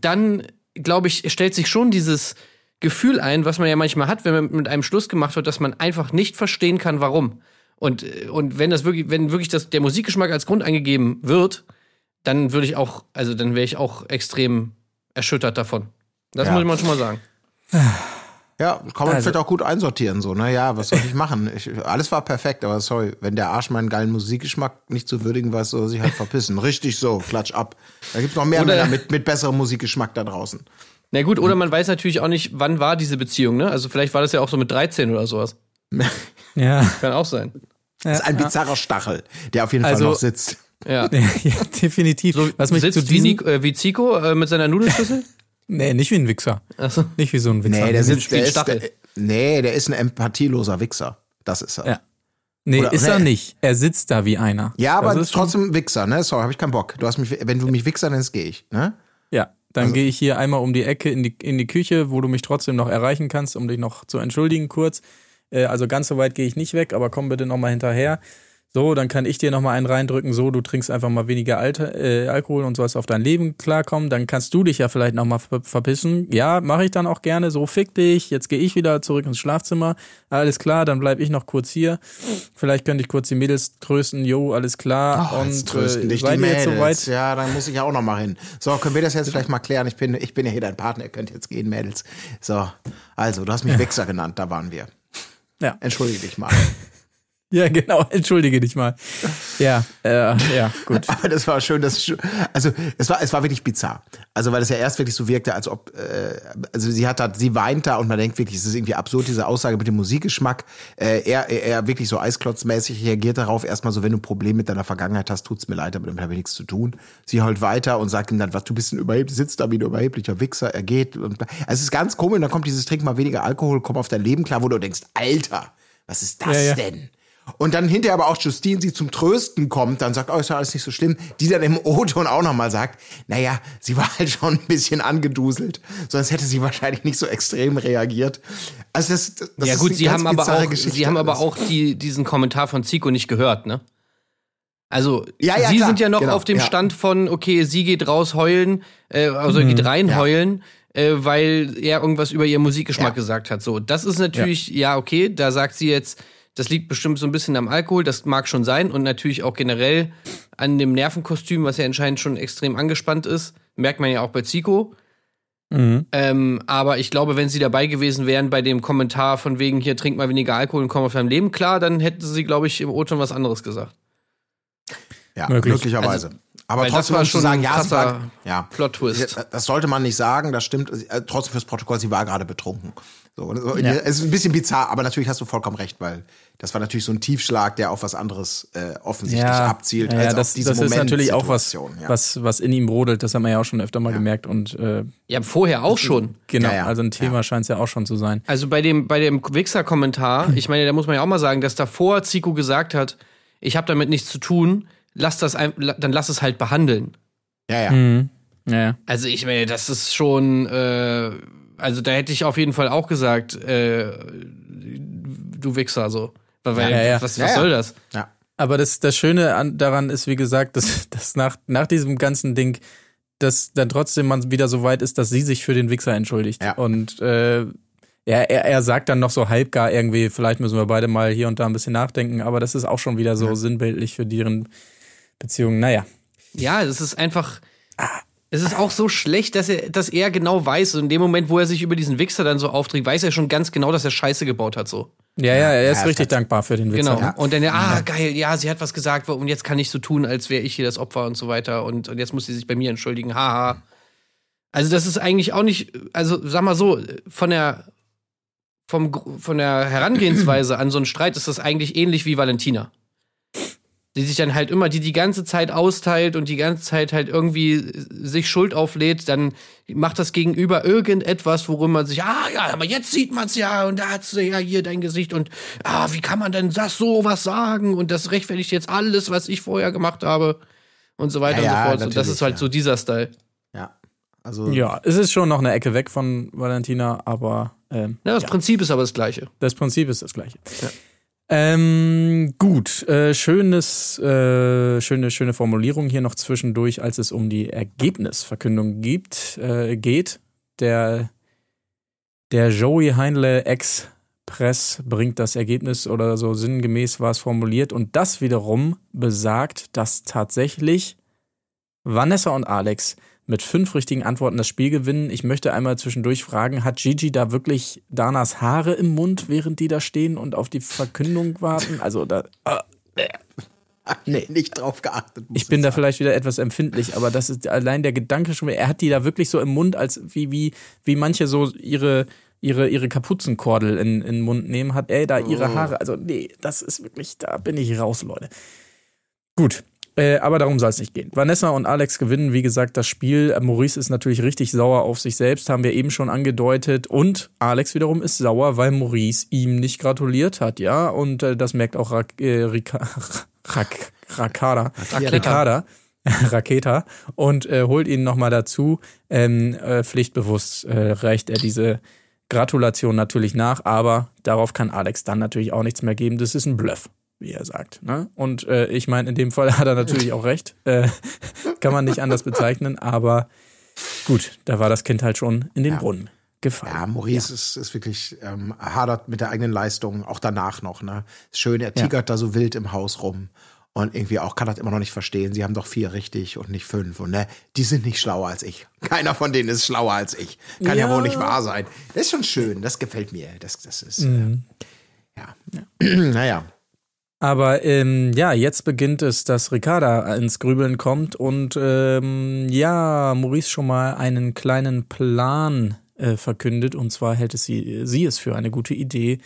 dann glaube ich, stellt sich schon dieses Gefühl ein, was man ja manchmal hat, wenn man mit einem Schluss gemacht wird, dass man einfach nicht verstehen kann, warum. Und, äh, und wenn das wirklich, wenn wirklich das, der Musikgeschmack als Grund angegeben wird, dann würde ich auch, also dann wäre ich auch extrem erschüttert davon. Das Ja. muss man schon mal sagen. Ja, kann man Also- vielleicht auch gut einsortieren, so. Naja, was soll ich machen? Ich, alles war perfekt, aber sorry, wenn der Arsch meinen geilen Musikgeschmack nicht zu würdigen weiß, soll er sich halt verpissen. Richtig so, klatsch ab. Da gibt's noch mehr Oder- Männer mit, mit besserem Musikgeschmack da draußen. Na gut, oder man weiß natürlich auch nicht, wann war diese Beziehung, ne? Also vielleicht war das ja auch so mit 13 oder sowas. Ja. Kann auch sein. Das ist ein bizarrer Stachel, der auf jeden Fall Also- noch sitzt. Ja. ja, definitiv. Was mich zu Sitzt wie, diesem, Nico, äh, wie Zico äh, mit seiner Nudelschüssel? Nee, nicht wie ein Wichser. Achso. Nicht wie so ein Wichser. Nee, der sitzt wie ein der ist, Stachel. der, nee, der ist ein empathieloser Wichser. Das ist er. Ja. Nee, Oder- ist oder- er nicht. Er sitzt da wie einer. Ja, aber Das ist schon- trotzdem Wichser, ne? Sorry, habe ich keinen Bock. Du hast mich, wenn du mich Wichser nennst, gehe ich, ne? Dann Also gehe ich hier einmal um die Ecke in die, in die Küche, wo du mich trotzdem noch erreichen kannst, um dich noch zu entschuldigen kurz. Äh, also ganz so weit gehe ich nicht weg, aber komm bitte nochmal hinterher. So, dann kann ich dir nochmal einen reindrücken. So, du trinkst einfach mal weniger Alter, äh, Alkohol und sollst auf dein Leben klarkommen. Dann kannst du dich ja vielleicht nochmal ver verpissen. Ja, mache ich dann auch gerne. So, fick dich. Jetzt gehe ich wieder zurück ins Schlafzimmer. Alles klar, dann bleib ich noch kurz hier. Vielleicht könnte ich kurz die Mädels trösten. Jo, alles klar. Oh, und trösten äh, dich die Mädels. soweit? Ja, dann muss ich ja auch noch mal hin. So, können wir das jetzt vielleicht mal klären? Ich bin, ich bin ja hier dein Partner, ihr könnt jetzt gehen, Mädels. So, also, du hast mich Wichser genannt, da waren wir. Ja. Entschuldige dich mal. Ja, genau. Entschuldige dich mal. Ja, äh, ja, gut. Aber das war schön, das also es war es war wirklich bizarr. Also weil es ja erst wirklich so wirkte, als ob äh, also sie hat da sie weint da und man denkt wirklich, es ist irgendwie absurd diese Aussage mit dem Musikgeschmack. Äh, er er er wirklich so eisklotzmäßig reagiert darauf erstmal so, wenn du ein Problem mit deiner Vergangenheit hast, tut's mir leid, aber damit habe ich nichts zu tun. Sie heult weiter und sagt ihm dann, was du bist ein überheblich, sitzt da wie ein überheblicher Wichser, er geht und also es ist ganz komisch, und dann kommt dieses Trink mal weniger Alkohol, komm auf dein Leben klar, wo du denkst, Alter, was ist das Ja, ja. denn? Und dann hinterher aber auch Justine, sie zum Trösten kommt, dann sagt, oh, ist ja alles nicht so schlimm, die dann im O-Ton auch nochmal sagt, naja, sie war halt schon ein bisschen angeduselt, sonst hätte sie wahrscheinlich nicht so extrem reagiert. Also das, das ja ist gut, eine sie haben aber auch, Geschichte sie haben aber auch die, diesen Kommentar von Zico nicht gehört, ne? Also Ja, ja, sie klar, sind ja noch genau, auf dem ja. Stand von, okay, sie geht raus heulen, äh, also Mhm. geht rein heulen, äh, weil er irgendwas über ihren Musikgeschmack gesagt hat. So, das ist natürlich, ja. okay, da sagt sie jetzt, das liegt bestimmt so ein bisschen am Alkohol, das mag schon sein und natürlich auch generell an dem Nervenkostüm, was ja anscheinend schon extrem angespannt ist. Merkt man ja auch bei Zico. Mhm. Ähm, aber ich glaube, wenn sie dabei gewesen wären bei dem Kommentar von wegen hier trink mal weniger Alkohol und komm auf dein Leben klar, dann hätten sie, glaube ich, im O-Ton was anderes gesagt. ja, möglich. möglicherweise. aber weil das trotzdem du schon sagen, ein ja, sie krasser war, ja, Plot-Twist. Das sollte man nicht sagen, das stimmt. Äh, Trotzdem fürs Protokoll, sie war gerade betrunken. So, so, Ja. Es ist ein bisschen bizarr, aber natürlich hast du vollkommen recht, weil das war natürlich so ein Tiefschlag, der auf was anderes äh, offensichtlich abzielt. ja, als das, auf diese das ist natürlich auch was, ja. was, was in ihm brodelt. Das haben wir ja auch schon öfter mal gemerkt. Und äh, Ja, vorher auch schon. genau, Ja, ja. also ein Thema scheint es ja auch schon zu sein. Also bei dem, bei dem Wichser-Kommentar, ich meine, da muss man ja auch mal sagen, dass davor Zico gesagt hat, ich habe damit nichts zu tun, lass das, dann lass es halt behandeln. Ja, ja. Mhm. Ja, ja. Also ich meine, das ist schon, äh, also da hätte ich auf jeden Fall auch gesagt, äh, du Wichser, so. Weil, Ja, ja. was, was Ja, ja. soll das? ja. Aber das, das Schöne an, daran ist, wie gesagt, dass, dass nach, nach diesem ganzen Ding, dass dann trotzdem man wieder so weit ist, dass sie sich für den Wichser entschuldigt. Ja. Und äh, ja, er, er sagt dann noch so halbgar irgendwie, vielleicht müssen wir beide mal hier und da ein bisschen nachdenken, aber das ist auch schon wieder so sinnbildlich für deren Beziehung. Naja. Ja, es ist einfach. Es ist auch so schlecht, dass er, dass er genau weiß, so in dem Moment, wo er sich über diesen Wichser dann so aufträgt, weiß er schon ganz genau, dass er Scheiße gebaut hat, so. Ja, ja, er ist Ja, richtig hat- dankbar für den Wichser. Genau. Und dann, ah, geil, ja, sie hat was gesagt und jetzt kann ich so tun, als wäre ich hier das Opfer und so weiter und, und jetzt muss sie sich bei mir entschuldigen, haha. Also, das ist eigentlich auch nicht, also sag mal so, von der, vom, von der Herangehensweise an so einen Streit ist das eigentlich ähnlich wie Valentina. Die sich dann halt immer, die die ganze Zeit austeilt und die ganze Zeit halt irgendwie sich Schuld auflädt, dann macht das Gegenüber irgendetwas, worum man sich, ah ja, aber jetzt sieht man's ja und da hat's ja hier dein Gesicht und ah, wie kann man denn das so was sagen und das rechtfertigt jetzt alles, was ich vorher gemacht habe und so weiter Ja, ja, und so fort. Und das ist halt ja. so dieser Style. ja. Also, Ja, es ist schon noch eine Ecke weg von Valentina, aber ähm, Ja, das ja, Prinzip ist aber das gleiche. das Prinzip ist das gleiche. Ähm, gut, äh, schönes, äh, schöne, schöne Formulierung hier noch zwischendurch, als es um die Ergebnisverkündung gibt, äh, geht. Der, der Joey Heinle Express bringt das Ergebnis oder so sinngemäß war es formuliert und das wiederum besagt, dass tatsächlich Vanessa und Alex mit fünf richtigen Antworten das Spiel gewinnen. Ich möchte einmal zwischendurch fragen, hat Gigi da wirklich Danas Haare im Mund, während die da stehen und auf die Verkündung warten? Also da, nee, nicht drauf geachtet. ich bin da sagen. vielleicht wieder etwas empfindlich, aber das ist allein der Gedanke schon, er hat die da wirklich so im Mund, als wie, wie, wie manche so ihre ihre, ihre Kapuzenkordel in, in den Mund nehmen, hat er da ihre Haare. Also, nee, das ist wirklich, da bin ich raus, Leute. Gut. Äh, aber darum soll es nicht gehen. Vanessa und Alex gewinnen, wie gesagt, das Spiel. Äh, Maurice ist natürlich richtig sauer auf sich selbst, haben wir eben schon angedeutet. Und Alex wiederum ist sauer, weil Maurice ihm nicht gratuliert hat, ja. Und äh, das merkt auch Rak äh, Rika Rak Rakada. Raketa. Raketa. Und äh, holt ihn nochmal dazu. Ähm, äh, pflichtbewusst äh, reicht er diese Gratulation natürlich nach, aber darauf kann Alex dann natürlich auch nichts mehr geben. Das ist ein Bluff wie er sagt. Ne? Und äh, ich meine, in dem Fall hat er natürlich auch recht. Äh, kann man nicht anders bezeichnen, aber gut, da war das Kind halt schon in den Ja. Brunnen gefallen. Ja, Maurice Ist, ist wirklich ähm, hadert mit der eigenen Leistung, auch danach noch. Ne? Ist schön, er tigert da so wild im Haus rum. Und irgendwie auch kann das immer noch nicht verstehen. Sie haben doch vier richtig und nicht fünf. Und ne, die sind nicht schlauer als ich. Keiner von denen ist schlauer als ich. Kann ja, Ja. wohl nicht wahr sein. Das ist schon schön. Das gefällt mir. Das, das ist. Mhm. Äh, ja. naja. Aber ähm, ja, jetzt beginnt es, dass Ricarda ins Grübeln kommt und ähm, ja, Maurice schon mal einen kleinen Plan äh, verkündet. Und zwar hält es sie, sie es für eine gute Idee,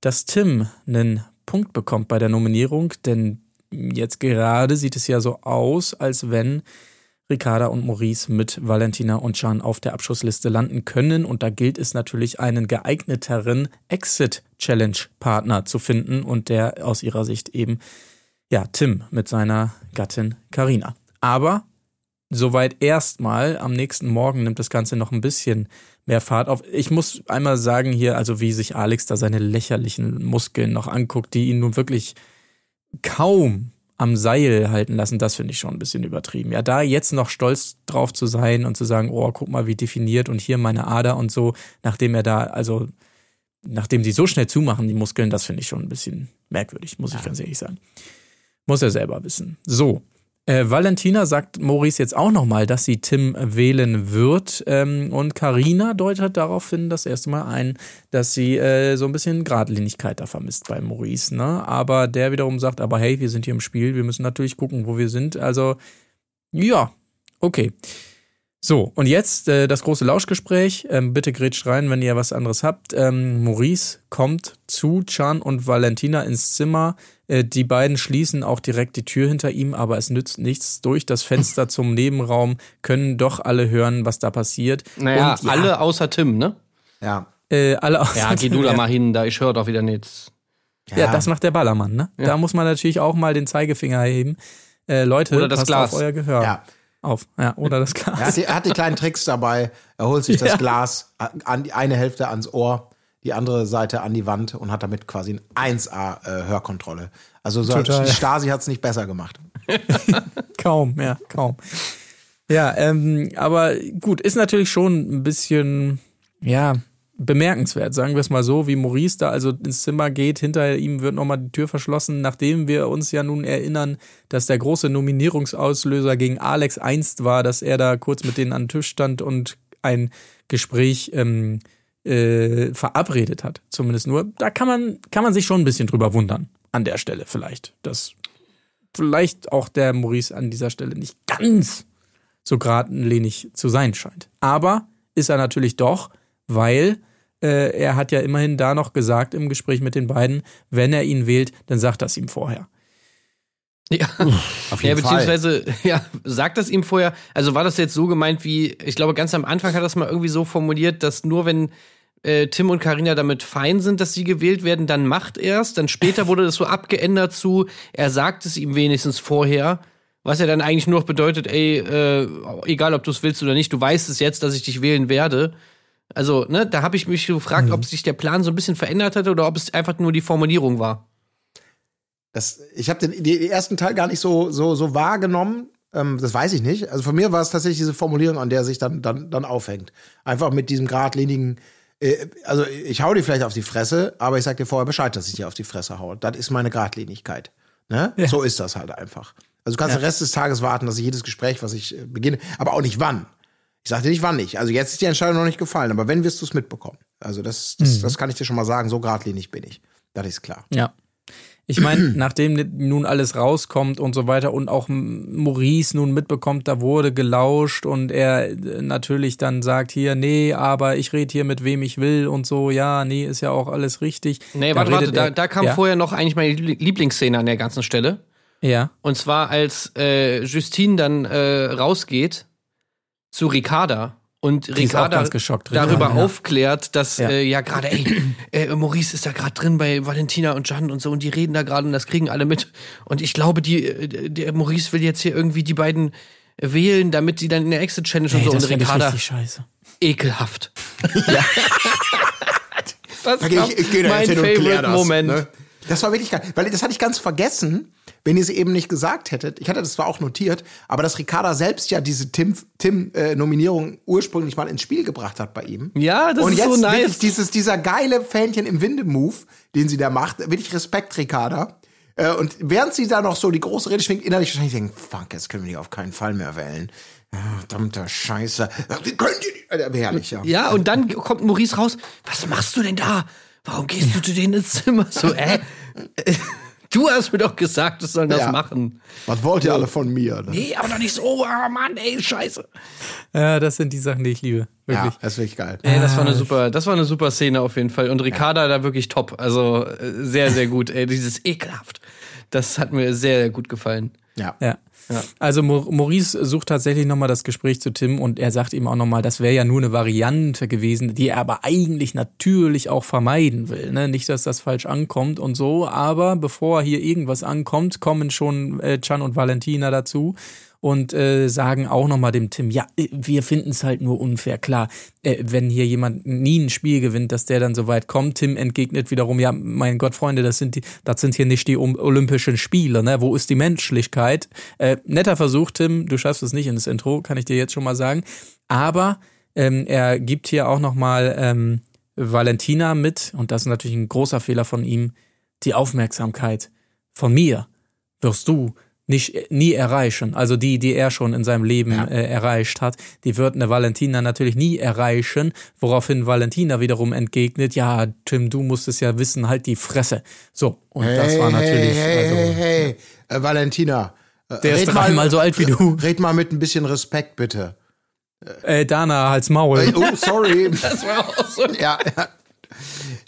dass Tim einen Punkt bekommt bei der Nominierung, denn jetzt gerade sieht es ja so aus, als wenn Ricarda und Maurice mit Valentina und Can auf der Abschussliste landen können. Und da gilt es natürlich, einen geeigneteren Exit-Challenge-Partner zu finden. Und der aus ihrer Sicht eben, ja, Tim mit seiner Gattin Karina. Aber soweit erstmal. Am nächsten Morgen nimmt das Ganze noch ein bisschen mehr Fahrt auf. Ich muss einmal sagen hier, also wie sich Alex da seine lächerlichen Muskeln noch anguckt, die ihn nun wirklich kaum am Seil halten lassen, das finde ich schon ein bisschen übertrieben. Ja, da jetzt noch stolz drauf zu sein und zu sagen, oh, guck mal, wie definiert und hier meine Ader und so, nachdem er da, also nachdem sie so schnell zumachen, die Muskeln, das finde ich schon ein bisschen merkwürdig, muss ich ganz ehrlich sagen. Muss er selber wissen. So. Äh, Valentina sagt Maurice jetzt auch nochmal, dass sie Tim wählen wird. Ähm, und Karina deutet darauf hin das erste Mal ein, dass sie äh, so ein bisschen Gradlinigkeit da vermisst bei Maurice. Ne? Aber der wiederum sagt, aber hey, wir sind hier im Spiel, wir müssen natürlich gucken, wo wir sind. Also, ja, okay. So, und jetzt äh, das große Lauschgespräch. Ähm, bitte grätscht rein, wenn ihr was anderes habt. Ähm, Maurice kommt zu Chan und Valentina ins Zimmer. Äh, die beiden schließen auch direkt die Tür hinter ihm, aber es nützt nichts. Durch das Fenster zum Nebenraum können doch alle hören, was da passiert. Naja, und, ja, alle außer Tim, ne? Ja. Äh, alle außer Ja, geh du da Ja. mal hin, da ich höre doch wieder nichts. Ja, das macht der Ballermann, ne? Da muss man natürlich auch mal den Zeigefinger heben. Äh, Leute, Oder das passt Glas. auf euer Gehör. Ja. Auf. Ja, oder das Glas. Er hat, die, er hat die kleinen Tricks dabei. Er holt sich das Ja. Glas an die eine Hälfte ans Ohr, die andere Seite an die Wand und hat damit quasi ein 1A äh, Hörkontrolle. Also so, Total. die Stasi hat es nicht besser gemacht. Kaum, ja, kaum. Ja, ähm, aber gut, ist natürlich schon ein bisschen, ja, bemerkenswert, sagen wir es mal so, wie Maurice da also ins Zimmer geht, hinter ihm wird nochmal die Tür verschlossen, nachdem wir uns ja nun erinnern, dass der große Nominierungsauslöser gegen Alex einst war, dass er da kurz mit denen an den Tisch stand und ein Gespräch ähm, äh, verabredet hat, zumindest nur. Da kann man, kann man sich schon ein bisschen drüber wundern, an der Stelle vielleicht, dass vielleicht auch der Maurice an dieser Stelle nicht ganz so geradlinig zu sein scheint. Aber ist er natürlich doch, weil äh, er hat ja immerhin da noch gesagt im Gespräch mit den beiden, wenn er ihn wählt, dann sagt das ihm vorher. Ja, Auf ja jeden Fall. beziehungsweise, ja, sagt das ihm vorher. Also war das jetzt so gemeint wie, ich glaube, ganz am Anfang hat das mal irgendwie so formuliert, dass nur wenn äh, Tim und Karina damit fein sind, dass sie gewählt werden, dann macht er's. Dann später wurde das so abgeändert zu, er sagt es ihm wenigstens vorher. Was ja dann eigentlich nur noch bedeutet, ey, äh, egal ob du es willst oder nicht, du weißt es jetzt, dass ich dich wählen werde. Also, ne, da habe ich mich gefragt, ob sich der Plan so ein bisschen verändert hatte oder ob es einfach nur die Formulierung war. Das, ich habe den, den ersten Teil gar nicht so, so, so wahrgenommen. Ähm, das weiß ich nicht. Also von mir war es tatsächlich diese Formulierung, an der er sich dann, dann, dann aufhängt. Einfach mit diesem geradlinigen, äh, also ich hau dir vielleicht auf die Fresse, aber ich sag dir vorher Bescheid, dass ich dir auf die Fresse haue. Das ist meine Geradlinigkeit. Ne? So ist das halt einfach. Also du kannst den Rest des Tages warten, dass ich jedes Gespräch, was ich äh, beginne, aber auch nicht wann. Ich sag dir nicht wann nicht. Also jetzt ist die Entscheidung noch nicht gefallen, aber wenn wirst du es mitbekommen. Also das, das, das kann ich dir schon mal sagen, so geradlinig bin ich. Das ist klar. Ja. Ich meine, nachdem nun alles rauskommt und so weiter und auch Maurice nun mitbekommt, da wurde gelauscht und er äh, natürlich dann sagt hier, nee, aber ich rede hier mit wem ich will und so, ja, nee, ist ja auch alles richtig. Nee, Da warte, warte, da, da kam ja, vorher noch eigentlich meine Liebl- Lieblingsszene an der ganzen Stelle. Ja, Und zwar, als äh, Justine dann äh, rausgeht zu Ricarda und Die Ricarda ganz geschockt, darüber ja. aufklärt, dass Ja. ja, äh, ja gerade, ey, äh, Maurice ist da gerade drin bei Valentina und Jan und so und die reden da gerade und das kriegen alle mit. Und ich glaube, die, äh, der Maurice will jetzt hier irgendwie die beiden wählen, damit sie dann in der Exit Challenge und so das und ich Ricarda richtig scheiße. ekelhaft. das Okay, war ich, ich gehe da mein jetzt hin und favorite das. Moment. Ne? Das war wirklich geil, weil das hatte ich ganz vergessen, wenn ihr es eben nicht gesagt hättet. Ich hatte das zwar auch notiert, aber dass Ricarda selbst ja diese Tim-Nominierung ursprünglich mal ins Spiel gebracht hat bei ihm. Ja, das und ist jetzt so nice. wirklich dieses, dieser geile Fähnchen im Winde-Move, den sie da macht, wirklich Respekt, Ricarda. Äh, Und während sie da noch so die große Rede schwingt, innerlich wahrscheinlich denken, fuck, jetzt können wir die auf keinen Fall mehr wählen. Ah, Verdammter Scheiße. Wie könnt ihr die? Äh, Herrlich, ja. Ja, und dann kommt Maurice raus. Was machst du denn da? Warum gehst du zu denen ins Zimmer? So, äh, du hast mir doch gesagt, du sollen das Ja. machen. Was wollt ihr alle von mir? Ne? Nee, aber doch nicht so, ah, Mann, ey, scheiße. Ja, das sind die Sachen, die ich liebe. Ja, Wirklich. das ist wirklich geil. Ey, das war eine super, das war eine super Szene auf jeden Fall. Und Ricarda da wirklich top. Also äh, sehr, sehr gut. Ey, dieses ekelhaft. Das hat mir sehr gut gefallen. Ja. Ja. Also Maurice sucht tatsächlich nochmal das Gespräch zu Tim und er sagt ihm auch nochmal, das wäre ja nur eine Variante gewesen, die er aber eigentlich natürlich auch vermeiden will. Ne? Nicht, dass das falsch ankommt und so, aber bevor hier irgendwas ankommt, kommen schon äh, Chan und Valentina dazu und äh, sagen auch nochmal dem Tim, ja, äh, wir finden es halt nur unfair. Klar, äh, wenn hier jemand nie ein Spiel gewinnt, dass der dann so weit kommt. Tim entgegnet wiederum, ja, mein Gott, Freunde, das sind die, das sind hier nicht die Olympischen Spiele, ne? Wo ist die Menschlichkeit? Äh, netter Versuch, Tim, du schaffst es nicht ins Intro, kann ich dir jetzt schon mal sagen. Aber ähm, er gibt hier auch nochmal ähm, Valentina mit, und das ist natürlich ein großer Fehler von ihm, die Aufmerksamkeit von mir wirst du nicht nie erreichen. Also die, die er schon in seinem Leben äh, erreicht hat, die wird eine Valentina natürlich nie erreichen. Woraufhin Valentina wiederum entgegnet: Ja, Tim, du musst es ja wissen, halt die Fresse. So und das war natürlich Hey, also hey, hey. Äh, Valentina. äh, Der ist dreimal so alt wie du. Red mal mit ein bisschen Respekt, bitte. äh, Dana als Maul. Äh, Oh, sorry. Das war auch so. ja, ja.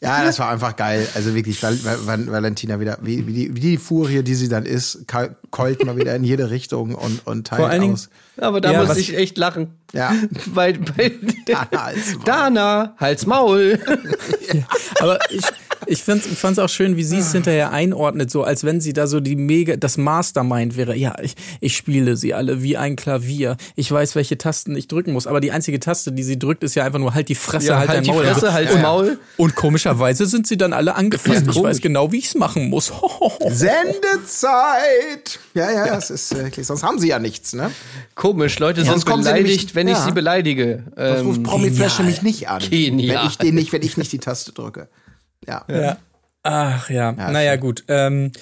Ja, das war einfach geil. Also wirklich, Val Val Valentina wieder, wie, wie, die, wie die Furie, die sie dann ist, keult mal wieder in jede Richtung und, und teilt Vor allen Dingen- aus. Aber da Ja, muss ich echt lachen. Ja. Bei, bei Dana Hals Maul. Dana, Hals Maul. Aber ich, ich fand es auch schön, wie sie es hinterher einordnet, so als wenn sie da so die mega, das Mastermind wäre. Ja, ich, ich spiele sie alle wie ein Klavier. Ich weiß, welche Tasten ich drücken muss. Aber die einzige Taste, die sie drückt, ist ja einfach nur halt die Fresse, Ja, halt, halt dein die Maul. Fresse, Hals und, Maul. Und komischerweise sind sie dann alle angefasst. ich weiß genau, wie ich es machen muss. Sendezeit! Ja, ja, das ist äh, wirklich, sonst haben sie ja nichts, ne? Komisch, Leute Sonst sind kommen sie beleidigt, nämlich- wenn ich ja. sie beleidige. Das Ähm, ruft Promi Flash nämlich nicht an. Genial. Wenn ich den nicht, wenn ich nicht die Taste drücke. Ja. Ja. Ach ja, Ja, naja schön. gut. Ähm,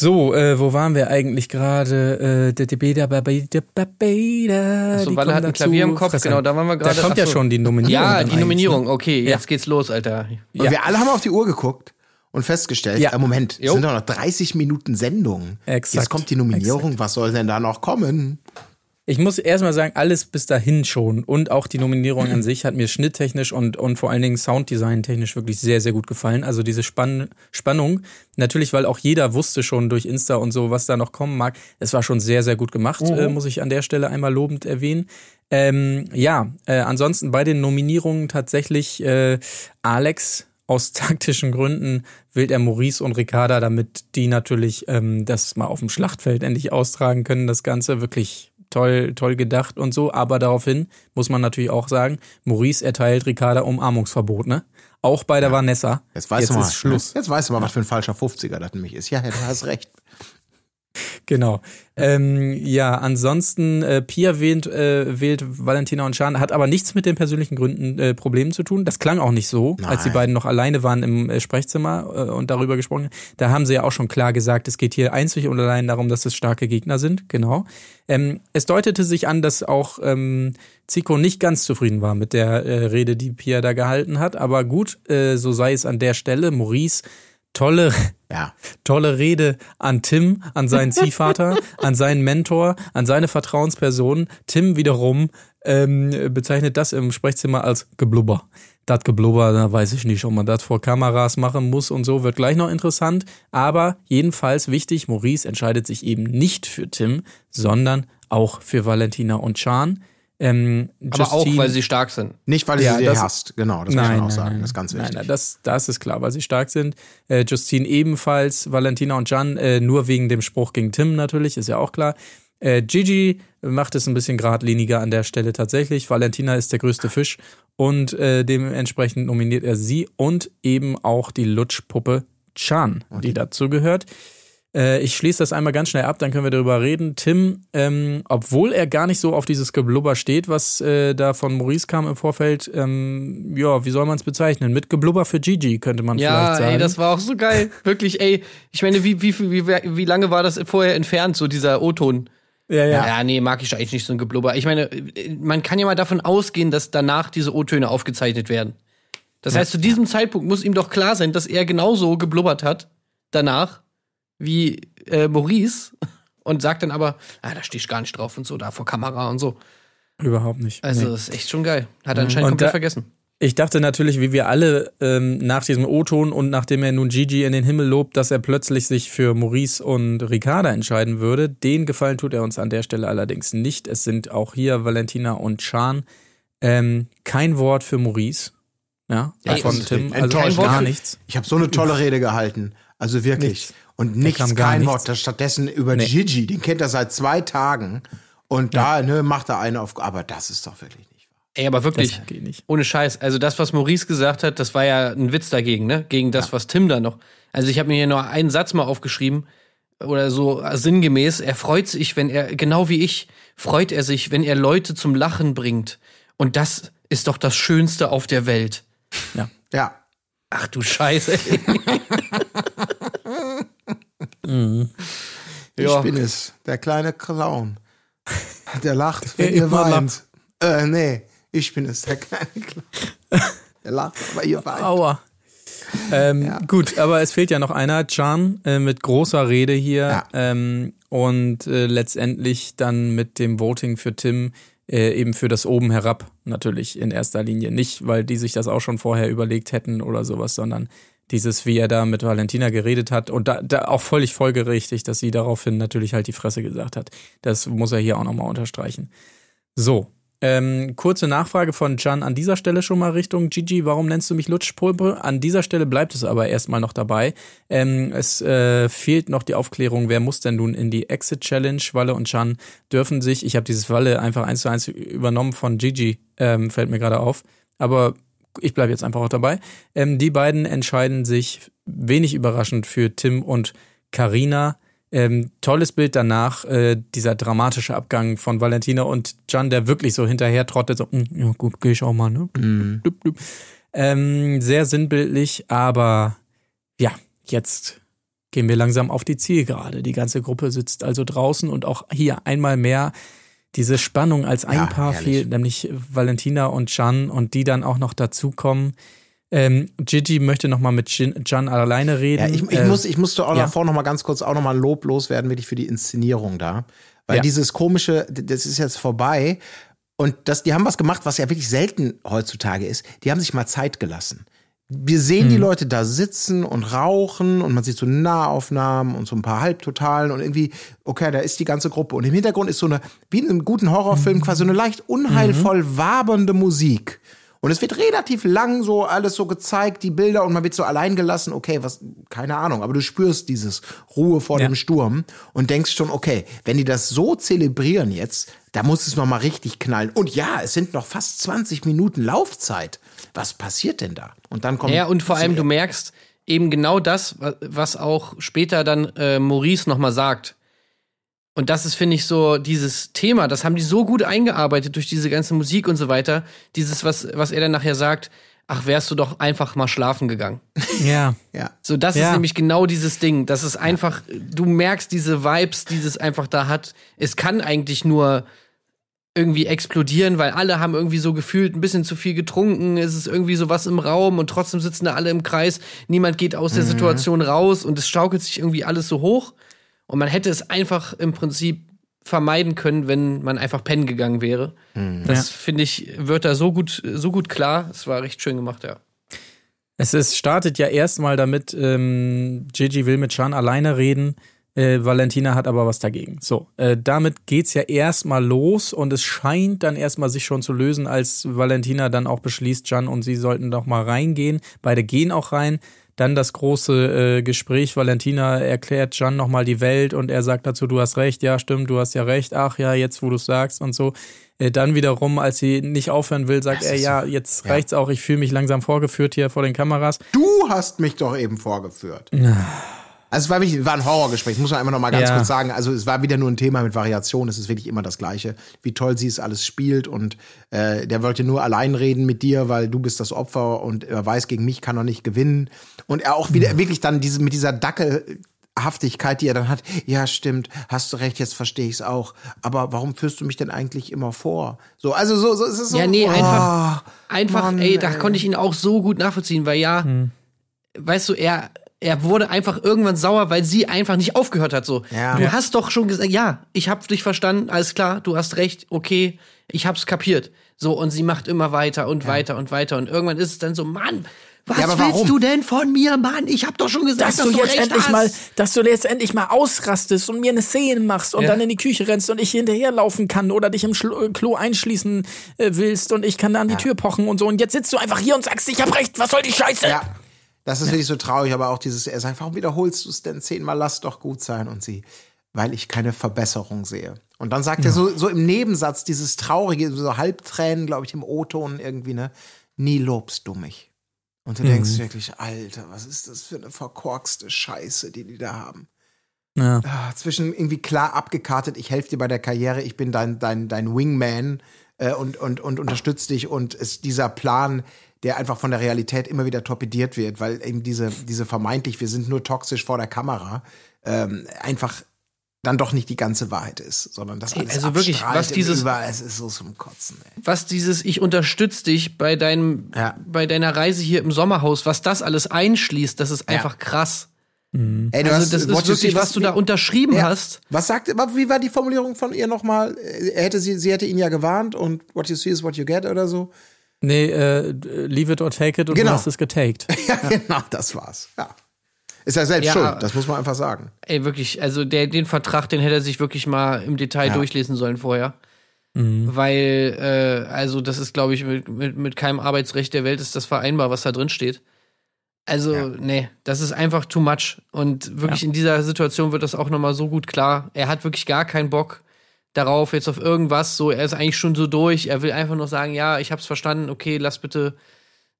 so, äh, wo waren wir eigentlich gerade? Äh, der Debeda, Babeda, Babeda. Achso, die weil er hat ein dazu. Klavier im Kopf, genau, da waren wir gerade. Da kommt ja schon die Nominierung. Ja, die eigentlich, Nominierung. ne? Okay, Ja. jetzt geht's los, Alter. Und Ja. wir alle haben auf die Uhr geguckt und festgestellt, Ja. ja. Moment, es Jo. sind doch noch 30 Minuten Sendung. Exakt. Jetzt kommt die Nominierung, was soll denn da noch kommen? Ich muss erstmal sagen, alles bis dahin schon und auch die Nominierung an sich hat mir schnitttechnisch und, und vor allen Dingen Sounddesign-technisch wirklich sehr, sehr gut gefallen. Also diese Spann Spannung, natürlich, weil auch jeder wusste schon durch Insta und so, was da noch kommen mag. Es war schon sehr, sehr gut gemacht, äh, muss ich an der Stelle einmal lobend erwähnen. Ähm, ja, äh, ansonsten bei den Nominierungen tatsächlich äh, Alex aus taktischen Gründen wählt er Maurice und Ricarda, damit die natürlich ähm, das mal auf dem Schlachtfeld endlich austragen können. Das Ganze wirklich toll, toll gedacht und so. Aber daraufhin muss man natürlich auch sagen, Maurice erteilt Ricarda Umarmungsverbot, ne? Auch bei der Vanessa. Jetzt weißt Jetzt du mal. ist Schluss. Jetzt weißt du mal, was für ein falscher 50er das nämlich ist. Ja, ja, du hast recht. Genau. Ähm, ja, ansonsten, äh, Pia wählt, äh, wählt Valentina und Chan, hat aber nichts mit den persönlichen Gründen äh, Problemen zu tun. Das klang auch nicht so, als die Nein. beiden noch alleine waren im äh, Sprechzimmer äh, und darüber gesprochen. haben. Da haben sie ja auch schon klar gesagt, es geht hier einzig und allein darum, dass es starke Gegner sind. Genau. Ähm, es deutete sich an, dass auch ähm, Zico nicht ganz zufrieden war mit der äh, Rede, die Pia da gehalten hat. Aber gut, äh, so sei es an der Stelle. Maurice tolle, Ja. tolle Rede an Tim, an seinen Ziehvater, an seinen Mentor, an seine Vertrauensperson. Tim wiederum ähm, bezeichnet das im Sprechzimmer als Geblubber. Das Geblubber, da weiß ich nicht, ob man das vor Kameras machen muss und so, wird gleich noch interessant. Aber jedenfalls wichtig, Maurice entscheidet sich eben nicht für Tim, sondern auch für Valentina und Chan. Ähm, Aber auch, Justine- weil sie stark sind. Nicht, weil Ja, sie sie hasst. Genau, das muss man auch sagen. Das ist ganz wichtig. Nein, nein, das, das ist klar, weil sie stark sind. Äh, Justine ebenfalls, Valentina und Jan äh, nur wegen dem Spruch gegen Tim natürlich, ist ja auch klar. Äh, Gigi macht es ein bisschen geradliniger an der Stelle tatsächlich. Valentina ist der größte Fisch und äh, dementsprechend nominiert er sie und eben auch die Lutschpuppe Chan, die dazu gehört. Äh, ich schließe das einmal ganz schnell ab, dann können wir darüber reden. Tim, ähm, obwohl er gar nicht so auf dieses Geblubber steht, was äh, da von Maurice kam im Vorfeld, ähm, ja, wie soll man es bezeichnen? Mit Geblubber für Gigi könnte man Ja, vielleicht sagen. ey, das war auch so geil. Wirklich, ey. Ich meine, wie, wie, wie, wie, wie lange war das vorher entfernt, so dieser O-Ton? ja, ja. Ja, nee, mag ich eigentlich nicht so ein Geblubber. Ich meine, man kann ja mal davon ausgehen, dass danach diese O-Töne aufgezeichnet werden. Das heißt, zu diesem Zeitpunkt muss ihm doch klar sein, dass er genauso geblubbert hat danach wie äh, Maurice und sagt dann aber, ah, da stehe ich gar nicht drauf und so, da vor Kamera und so. Überhaupt nicht. Also, Nee. das ist echt schon geil. Hat er anscheinend Und komplett da- vergessen. Ich dachte natürlich, wie wir alle ähm, nach diesem O-Ton und nachdem er nun Gigi in den Himmel lobt, dass er plötzlich sich für Maurice und Ricarda entscheiden würde. Den Gefallen tut er uns an der Stelle allerdings nicht. Es sind auch hier Valentina und Chan. Ähm, kein Wort für Maurice. Ja, Ja, von Tim. Also gar nichts. Ich habe so eine tolle Rede gehalten. Also wirklich. Nichts. Und nichts, kam gar kein nichts. Wort. Das stattdessen über Nee. Gigi, den kennt er seit zwei Tagen. Und da ne, macht er eine auf. Aber das ist doch wirklich nicht wahr. Ey, aber wirklich. Ohne Scheiß. Also das, was Maurice gesagt hat, das war ja ein Witz dagegen, ne? Gegen das, was Tim da noch. Also ich habe mir hier nur einen Satz mal aufgeschrieben oder so sinngemäß. Er freut sich, wenn er genau wie ich freut er sich, wenn er Leute zum Lachen bringt. Und das ist doch das Schönste auf der Welt. Ja. Ach du Scheiße. Ey. Ich Ja. bin es, der kleine Clown. Der lacht, Der wenn ihr weint. Äh, nee, ich bin es, der kleine Clown. Der lacht, aber ihr weint. Aua. Ähm, Gut, aber es fehlt ja noch einer, Chan, äh, mit großer Rede hier Ja. ähm, und äh, letztendlich dann mit dem Voting für Tim äh, eben für das Oben herab natürlich in erster Linie. Nicht, weil die sich das auch schon vorher überlegt hätten oder sowas, sondern dieses, wie er da mit Valentina geredet hat und da, da auch völlig folgerichtig, dass sie daraufhin natürlich halt die Fresse gesagt hat. Das muss er hier auch nochmal unterstreichen. So, ähm, kurze Nachfrage von Can an dieser Stelle schon mal Richtung Gigi. Warum nennst du mich Lutschpulpe? An dieser Stelle bleibt es aber erstmal noch dabei. Ähm, es äh, fehlt noch die Aufklärung, wer muss denn nun in die Exit Challenge? Walle und Can dürfen sich, ich habe dieses Walle einfach eins zu eins übernommen von Gigi, ähm, fällt mir gerade auf. Aber ich bleibe jetzt einfach auch dabei. Ähm, die beiden entscheiden sich wenig überraschend für Tim und Karina. Ähm, tolles Bild danach, äh, dieser dramatische Abgang von Valentina und Can, der wirklich so hinterher trottet, so, "Mm, ja gut, gehe ich auch mal, ne? Dup. Ähm, sehr sinnbildlich, aber ja, jetzt gehen wir langsam auf die Zielgerade. Die ganze Gruppe sitzt also draußen und auch hier einmal mehr diese Spannung als ein Ja, Paar herrlich. fehlt, nämlich Valentina und Can und die dann auch noch dazukommen. Ähm, Gigi möchte noch mal mit Can alleine reden. Ja, ich, ich, Äh, muss, ich musste auch ja. davor noch mal ganz kurz auch noch mal Lob loswerden, wirklich für die Inszenierung da. Weil Ja. dieses komische, das ist jetzt vorbei. Und das, die haben was gemacht, was ja wirklich selten heutzutage ist. Die haben sich mal Zeit gelassen. Wir sehen Mhm. die Leute da sitzen und rauchen und man sieht so Nahaufnahmen und so ein paar Halbtotalen und irgendwie, okay, da ist die ganze Gruppe. Und im Hintergrund ist so eine, wie in einem guten. Horrorfilm, quasi so eine leicht unheilvoll wabernde Musik. Und es wird relativ lang so alles so gezeigt, die Bilder, und man wird so allein gelassen, okay, was, keine Ahnung, aber du spürst dieses Ruhe vor Ja. dem Sturm und denkst schon, okay, wenn die das so zelebrieren jetzt, da muss es noch mal richtig knallen. Und ja, es sind noch fast 20 Minuten Laufzeit. Was passiert denn da? Und dann kommt Ja, und vor allem, du merkst eben genau das, wa- was auch später dann äh, Maurice nochmal sagt. Und das ist, finde ich, so dieses Thema, das haben die so gut eingearbeitet durch diese ganze Musik und so weiter. Dieses, was, was er dann nachher sagt, ach, wärst du doch einfach mal schlafen gegangen. ja. ja. So, das Ja. ist nämlich genau dieses Ding. Das ist einfach, du merkst diese Vibes, die es einfach da hat. Es kann eigentlich nur irgendwie explodieren, weil alle haben irgendwie so gefühlt ein bisschen zu viel getrunken, es ist irgendwie so was im Raum und trotzdem sitzen da alle im Kreis, niemand geht aus der Situation raus und es schaukelt sich irgendwie alles so hoch und man hätte es einfach im Prinzip vermeiden können, wenn man einfach pennen gegangen wäre. Das finde ich, wird da so gut, so gut klar. Es war recht schön gemacht, ja. Es ist, startet ja erstmal damit, ähm, Gigi will mit Chan alleine reden. Äh, Valentina hat aber was dagegen. So, äh, damit geht's ja erstmal los und es scheint dann erstmal sich schon zu lösen, als Valentina dann auch beschließt, Jan und sie sollten doch mal reingehen. Beide gehen auch rein. Dann das große äh, Gespräch. Valentina erklärt Jan nochmal die Welt und er sagt dazu, du hast recht, ja, stimmt, du hast ja recht, ach ja, jetzt wo du sagst und so. Äh, dann wiederum, als sie nicht aufhören will, sagt er, ja, jetzt ja. reicht's auch, ich fühle mich langsam vorgeführt hier vor den Kameras. Du hast mich doch eben vorgeführt. Also es war, wirklich, war ein Horrorgespräch, muss man einfach noch mal ganz Ja. kurz sagen. Also es war wieder nur ein Thema mit Variation, es ist wirklich immer das Gleiche, wie toll sie es alles spielt und äh, der wollte nur allein reden mit dir, weil du bist das Opfer und er weiß, gegen mich kann er nicht gewinnen. Und er auch wieder wirklich dann diese, mit dieser Dackelhaftigkeit, die er dann hat, ja stimmt, hast du recht, jetzt verstehe ich es auch. Aber warum führst du mich denn eigentlich immer vor? So, also so, so es ist so. Ja, nee, oh, einfach, einfach, Mann, ey, da ey. konnte ich ihn auch so gut nachvollziehen, weil ja, weißt du, er, er wurde einfach irgendwann sauer, weil sie einfach nicht aufgehört hat. So, Ja. du Ja. hast doch schon gesagt, ja, ich hab dich verstanden, alles klar, du hast recht, okay, ich hab's kapiert. So, und sie macht immer weiter und weiter und weiter. Und irgendwann ist es dann so, Mann, was Ja, willst warum? du denn von mir, Mann? Ich hab doch schon gesagt, dass dass, du du jetzt endlich hast. mal, dass du jetzt endlich mal ausrastest und mir eine Szene machst und Ja. dann in die Küche rennst und ich hinterherlaufen kann oder dich im Schlo äh, Klo einschließen äh, willst und ich kann da an die Tür pochen und so und jetzt sitzt du einfach hier und sagst, ich hab recht, was soll die Scheiße? Ja, das ist wirklich so traurig, aber auch dieses, er sagt, warum wiederholst du es denn zehnmal, lass doch gut sein. Und sie, weil ich keine Verbesserung sehe. Und dann sagt er so, so im Nebensatz dieses traurige, so Halbtränen, glaube ich, im O-Ton irgendwie, ne, nie lobst du mich. Und du denkst wirklich, Alter, was ist das für eine verkorkste Scheiße, die die da haben. Ja. Ah, zwischen irgendwie klar abgekartet, ich helfe dir bei der Karriere, ich bin dein, dein, dein Wingman äh, und, und, und unterstütze dich und ist dieser Plan, der einfach von der Realität immer wieder torpediert wird, weil eben diese, diese vermeintlich, wir sind nur toxisch vor der Kamera, ähm, einfach dann doch nicht die ganze Wahrheit ist, sondern das alles also wirklich, was dieses- Über, es ist so zum Kotzen, ey. was dieses ich unterstütze dich bei deinem Ja. bei deiner Reise hier im Sommerhaus, was das alles einschließt, das ist einfach krass. Ey, du Also hast- das ist what you wirklich, see, was du da unterschrieben Ja. hast. Was sagt, wie war die Formulierung von ihr nochmal? Er hätte sie, sie hätte ihn ja gewarnt und what you see is what you get oder so. Nee, äh, leave it or take it und Genau. du hast es getaked. Ja, genau, das war's. Ja. Ist er selbst Ja. schuld, das muss man einfach sagen. Ey, wirklich, also der, den Vertrag, den hätte er sich wirklich mal im Detail Ja. durchlesen sollen vorher. Weil, äh, also das ist, glaube ich, mit, mit, mit keinem Arbeitsrecht der Welt ist das vereinbar, was da drin steht. Also, Ja. nee, das ist einfach too much. Und wirklich in dieser Situation wird das auch nochmal so gut klar. Er hat wirklich gar keinen Bock darauf, jetzt auf irgendwas. So, er ist eigentlich schon so durch. Er will einfach nur sagen, ja, ich hab's verstanden, okay, lass bitte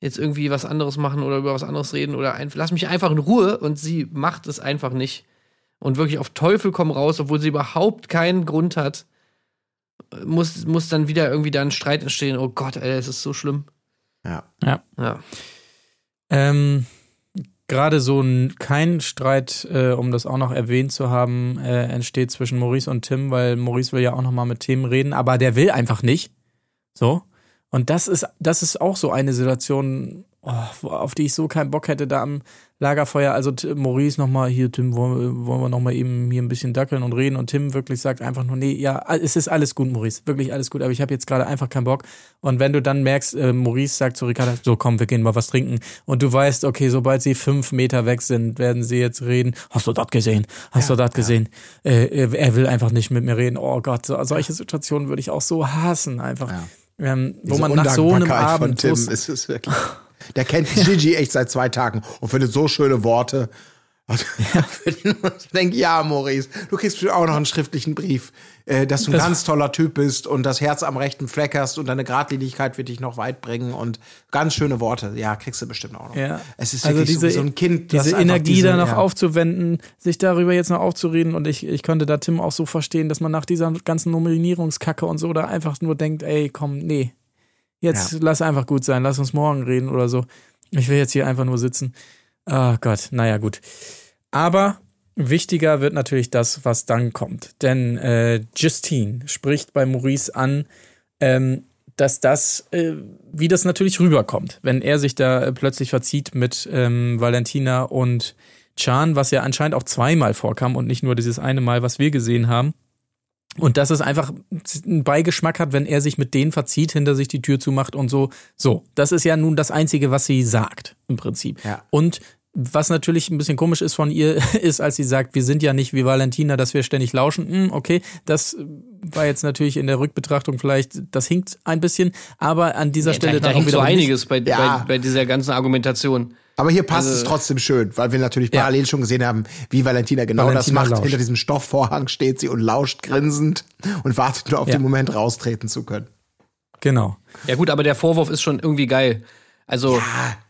jetzt irgendwie was anderes machen oder über was anderes reden oder ein, lass mich einfach in Ruhe. Und sie macht es einfach nicht. Und wirklich auf Teufel komm raus, obwohl sie überhaupt keinen Grund hat, muss, muss dann wieder irgendwie da ein Streit entstehen. Oh Gott, ey, es ist so schlimm. Ja. Ja. Ja. Ähm, Gerade so ein, kein Streit, äh, um das auch noch erwähnt zu haben, äh, entsteht zwischen Maurice und Tim, weil Maurice will ja auch noch mal mit Tim reden, aber der will einfach nicht. So. Und das ist, das ist auch so eine Situation, oh, auf die ich so keinen Bock hätte, da am Lagerfeuer. Also Maurice nochmal, hier, Tim, wollen wir, wollen wir nochmal eben hier ein bisschen dackeln und reden. Und Tim wirklich sagt einfach nur, nee, ja, es ist alles gut, Maurice. Wirklich alles gut, aber ich habe jetzt gerade einfach keinen Bock. Und wenn du dann merkst, äh, Maurice sagt zu Ricarda, so komm, wir gehen mal was trinken. Und du weißt, okay, sobald sie fünf Meter weg sind, werden sie jetzt reden. Hast du das gesehen? Hast du das gesehen? Äh, er er will einfach nicht mit mir reden. Oh Gott, so, solche Situationen würde ich auch so hassen, einfach. Ja. Ähm, wo man nach so einem Undankbarkeit von Abend, Tim ist es wirklich. Der kennt Gigi echt seit zwei Tagen und findet so schöne Worte. Und ich denke, ja, Maurice, du kriegst auch noch einen schriftlichen Brief, äh, dass du ein Das- ganz toller Typ bist und das Herz am rechten Fleck hast und deine Gradlinigkeit wird dich noch weit bringen und ganz schöne Worte. Ja, kriegst du bestimmt auch noch. Ja. Es ist also diese, so, ein Kind, das diese Energie diese, da noch ja. aufzuwenden, sich darüber jetzt noch aufzureden und ich, ich konnte da Tim auch so verstehen, dass man nach dieser ganzen Nominierungskacke und so da einfach nur denkt, ey, komm, nee, jetzt Ja. lass einfach gut sein, lass uns morgen reden oder so. Ich will jetzt hier einfach nur sitzen. Ah Gott, naja, gut. Aber wichtiger wird natürlich das, was dann kommt. Denn äh, Justine spricht bei Maurice an, ähm, dass das, äh, wie das natürlich rüberkommt, wenn er sich da äh, plötzlich verzieht mit ähm, Valentina und Chan, was ja anscheinend auch zweimal vorkam und nicht nur dieses eine Mal, was wir gesehen haben. Und dass es einfach einen Beigeschmack hat, wenn er sich mit denen verzieht, hinter sich die Tür zumacht und so. So, das ist ja nun das Einzige, was sie sagt, im Prinzip. Ja. Und was natürlich ein bisschen komisch ist von ihr, ist, als sie sagt, wir sind ja nicht wie Valentina, dass wir ständig lauschen. Hm, okay, das war jetzt natürlich in der Rückbetrachtung vielleicht, das hinkt ein bisschen, aber an dieser Stelle da, da hängt so einiges bei, Ja. bei, bei dieser ganzen Argumentation. Aber hier passt Also- es trotzdem schön, weil wir natürlich parallel schon gesehen haben, wie Valentina genau Valentina das macht. lauscht. Hinter diesem Stoffvorhang steht sie und lauscht grinsend und wartet nur auf Ja. den Moment, raustreten zu können. Genau. Ja gut, aber der Vorwurf ist schon irgendwie geil. Also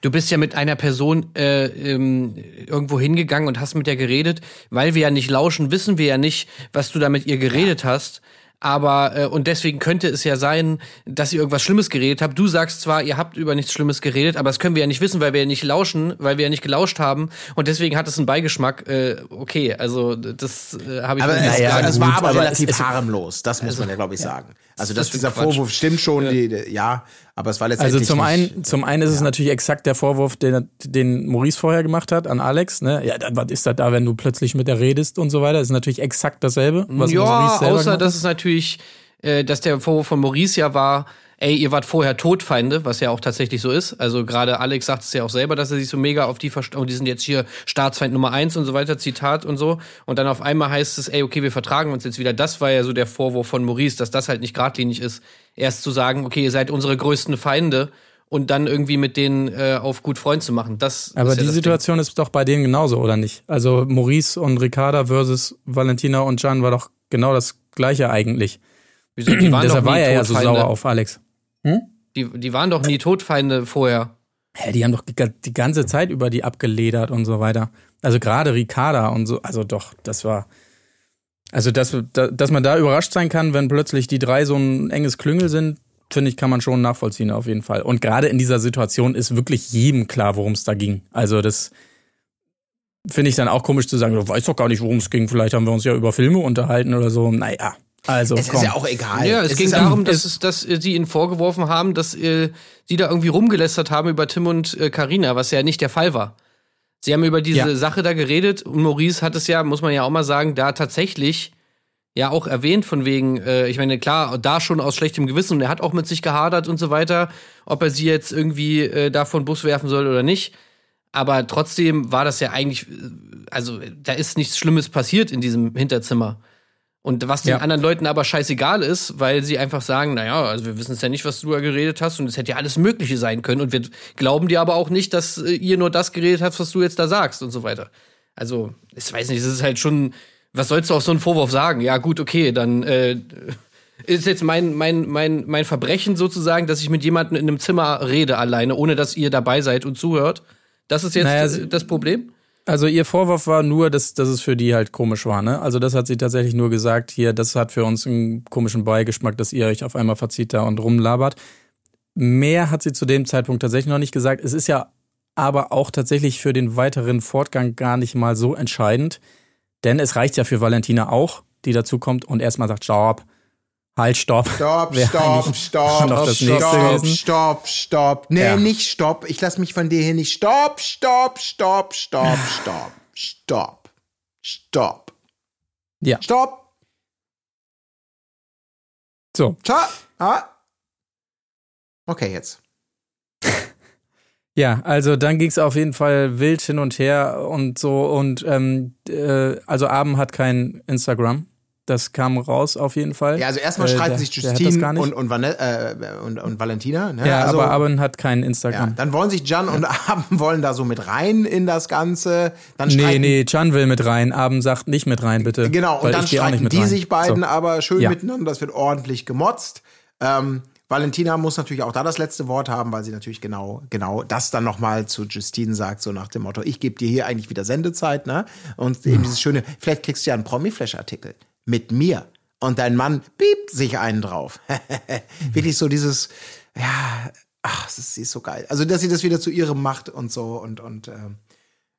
du bist ja mit einer Person äh, ähm, irgendwo hingegangen und hast mit der geredet, weil wir ja nicht lauschen, wissen wir ja nicht, was du da mit ihr geredet hast. Aber äh, und deswegen könnte es ja sein, dass ihr irgendwas Schlimmes geredet habt. Du sagst zwar, ihr habt über nichts Schlimmes geredet, aber das können wir ja nicht wissen, weil wir ja nicht lauschen, weil wir ja nicht gelauscht haben. Und deswegen hat es einen Beigeschmack. Äh, okay, also das äh, habe ich Aber es, nicht naja, gesagt. es war aber aber relativ es- harmlos, das muss man ja, glaube ich, sagen. Also, das ist dieser Quatsch. Vorwurf stimmt schon, die, die, ja, aber es war letztendlich Also zum nicht- einen, zum einen ist es natürlich exakt der Vorwurf, den, den Maurice vorher gemacht hat an Alex. Ne? Ja, dann, was ist das da, wenn du plötzlich mit der redest und so weiter? Das ist natürlich exakt dasselbe, was ja, Maurice selber außer dass es natürlich, äh, dass der Vorwurf von Maurice ja war, ey, ihr wart vorher Todfeinde, was ja auch tatsächlich so ist. Also gerade Alex sagt es ja auch selber, dass er sich so mega auf die verst und die sind jetzt hier Staatsfeind Nummer eins und so weiter, Zitat und so. Und dann auf einmal heißt es, ey, okay, wir vertragen uns jetzt wieder. Das war ja so der Vorwurf von Maurice, dass das halt nicht geradlinig ist. Erst zu sagen, okay, ihr seid unsere größten Feinde und dann irgendwie mit denen äh, auf gut Freund zu machen. Das Aber ist ja die Situation ist doch bei denen genauso, oder nicht? Also Maurice und Ricarda versus Valentina und Jan war doch genau das gleiche eigentlich. Ding. Wieso? Die waren Deshalb war er ja so sauer auf Alex. Die, die waren doch nie Todfeinde vorher. Hä, die haben doch die, ganze Zeit über die abgeledert und so weiter. Also gerade Ricarda und so, also doch, das war. Also, dass, da- dass man da überrascht sein kann, wenn plötzlich die drei so ein enges Klüngel sind, finde ich, kann man schon nachvollziehen auf jeden Fall. Und gerade in dieser Situation ist wirklich jedem klar, worum es da ging. Also, das finde ich dann auch komisch zu sagen, du weißt doch gar nicht, worum es ging. Vielleicht haben wir uns ja über Filme unterhalten oder so. Naja, also Es komm. ist ja auch egal. Ja, es, ging ist darum, dass, es, dass äh, sie ihnen vorgeworfen haben, dass äh, sie da irgendwie rumgelästert haben über Tim und äh, Carina, was ja nicht der Fall war. Sie haben über diese Ja. Sache da geredet und Maurice hat es ja, muss man ja auch mal sagen, da tatsächlich ja auch erwähnt von wegen, äh, ich meine, klar, da schon aus schlechtem Gewissen und er hat auch mit sich gehadert und so weiter, ob er sie jetzt irgendwie äh, da von Bus werfen soll oder nicht. Aber trotzdem war das ja eigentlich, äh, also da ist nichts Schlimmes passiert in diesem Hinterzimmer. Und was den Ja. anderen Leuten aber scheißegal ist, weil sie einfach sagen, naja, also wir wissen es ja nicht, was du da geredet hast und es hätte ja alles Mögliche sein können und wir glauben dir aber auch nicht, dass äh, ihr nur das geredet habt, was du jetzt da sagst und so weiter. Also, ich weiß nicht, es ist halt schon, was sollst du auf so einen Vorwurf sagen? Ja, gut, okay, dann äh, ist jetzt mein, mein, mein, mein Verbrechen sozusagen, dass ich mit jemandem in einem Zimmer rede alleine, ohne dass ihr dabei seid und zuhört. Das ist jetzt Naja, das Problem? Also ihr Vorwurf war nur, dass, dass es für die halt komisch war, ne? Also das hat sie tatsächlich nur gesagt, hier, das hat für uns einen komischen Beigeschmack, dass ihr euch auf einmal verzieht da und rumlabert. Mehr hat sie zu dem Zeitpunkt tatsächlich noch nicht gesagt. Es ist ja aber auch tatsächlich für den weiteren Fortgang gar nicht mal so entscheidend. Denn es reicht ja für Valentina auch, die dazu kommt und erstmal sagt, stopp, halt, stopp. Stopp, Wäre stopp, stopp, stopp, stopp, stopp, stopp. Nee, Ja. nicht stopp. Ich lass mich von dir hier nicht. Stopp, stopp, stopp, stopp, stopp, stopp, stopp, Ja, stopp. so. Stopp. Ah. Okay, jetzt. Ja, also dann ging es auf jeden Fall wild hin und her und so. Und ähm, äh, also Abend hat kein Instagram. Das kam raus auf jeden Fall. Ja, also erstmal Äh, streiten der- sich Justine und, und, äh, und, und Valentina. Ne? Ja, also, aber Abend hat kein ja, Instagram. dann wollen sich Jan und Abend wollen da so mit rein in das Ganze. Dann nee, nee, Chan will mit rein. Abend sagt nicht mit rein, bitte. Genau, und dann streiten mit die rein. sich beiden So. aber schön Ja. miteinander. Das wird ordentlich gemotzt. Ähm, Valentina muss natürlich auch da das letzte Wort haben, weil sie natürlich genau, genau das dann nochmal zu Justine sagt, so nach dem Motto, ich gebe dir hier eigentlich wieder Sendezeit, ne? Und eben dieses schöne, vielleicht kriegst du ja einen Promi-Flash-Artikel mit mir. Und dein Mann piept sich einen drauf. Wirklich so dieses, ja, ach, ist, sie ist so geil. Also, dass sie das wieder zu ihrem macht und so und, und, ähm,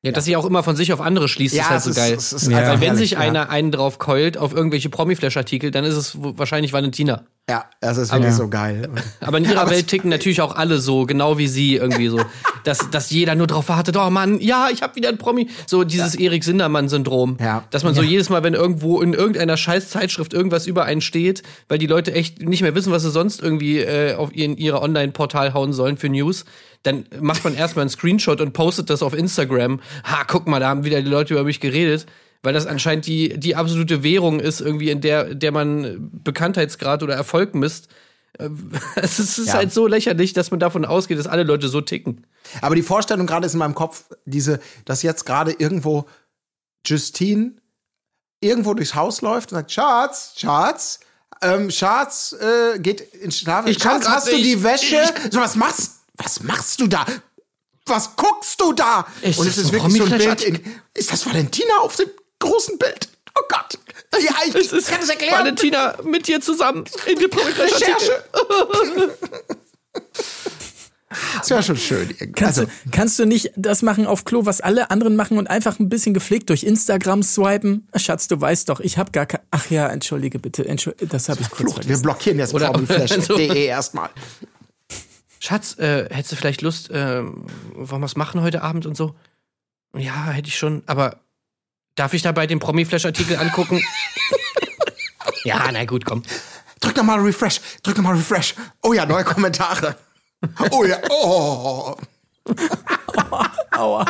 Ja, dass sie auch immer von sich auf andere schließt, Ja, ist halt so ist- geil. es ist Ja. Weil wenn sich ja. einer einen drauf keult auf irgendwelche Promi-Flash-Artikel, dann ist es wahrscheinlich Valentina. Ja, das ist wirklich so geil. Aber in ihrer Welt ticken natürlich auch alle so, genau wie sie irgendwie so. Dass, dass jeder nur drauf wartet, oh Mann, ja, ich hab wieder ein Promi. So dieses Erik Sindermann-Syndrom. Ja. Dass man so jedes Mal, wenn irgendwo in irgendeiner scheiß Zeitschrift irgendwas über einen steht, weil die Leute echt nicht mehr wissen, was sie sonst irgendwie äh, auf in ihre Online-Portal hauen sollen für News, dann macht man erstmal einen Screenshot und postet das auf Instagram. Ha, guck mal, da haben wieder die Leute über mich geredet. Weil das anscheinend die, die absolute Währung ist, irgendwie, in der, der man Bekanntheitsgrad oder Erfolg misst. Äh, Es ist, Ja. halt so lächerlich, dass man davon ausgeht, dass alle Leute so ticken. Aber die Vorstellung gerade ist in meinem Kopf, diese, dass jetzt gerade irgendwo Justine irgendwo durchs Haus läuft und sagt, Schatz, Schatz, ähm, Schatz, äh, geht ins Schlaf. Ich Schatz, hast du nicht. die Wäsche? So, was machst, was machst du da? Was guckst du da? Ist und es ist wirklich so ein Bild in, ist das Valentina auf dem großen Bild? Oh Gott. Ja, ich Es ist kann es erklären. Valentina mit dir zusammen in dem Recherche. Das wäre schon schön. Kannst, Also, du, kannst du nicht das machen auf Klo, was alle anderen machen und einfach ein bisschen gepflegt durch Instagram swipen? Schatz, du weißt doch, ich habe gar kein. Ach ja, entschuldige bitte, entschuld, das habe ich kurz Flucht. Wir vergessen. blockieren jetzt Oder- prominflash.de erstmal. Schatz, äh, hättest du vielleicht Lust, äh, wollen wir was machen heute Abend und so? Ja, hätte ich schon, aber darf ich dabei den Promi-Flash-Artikel angucken? ja, na gut, komm. Drück noch mal Refresh. Drück noch mal Refresh. Oh ja, neue Kommentare. Oh ja. Oh. Aua.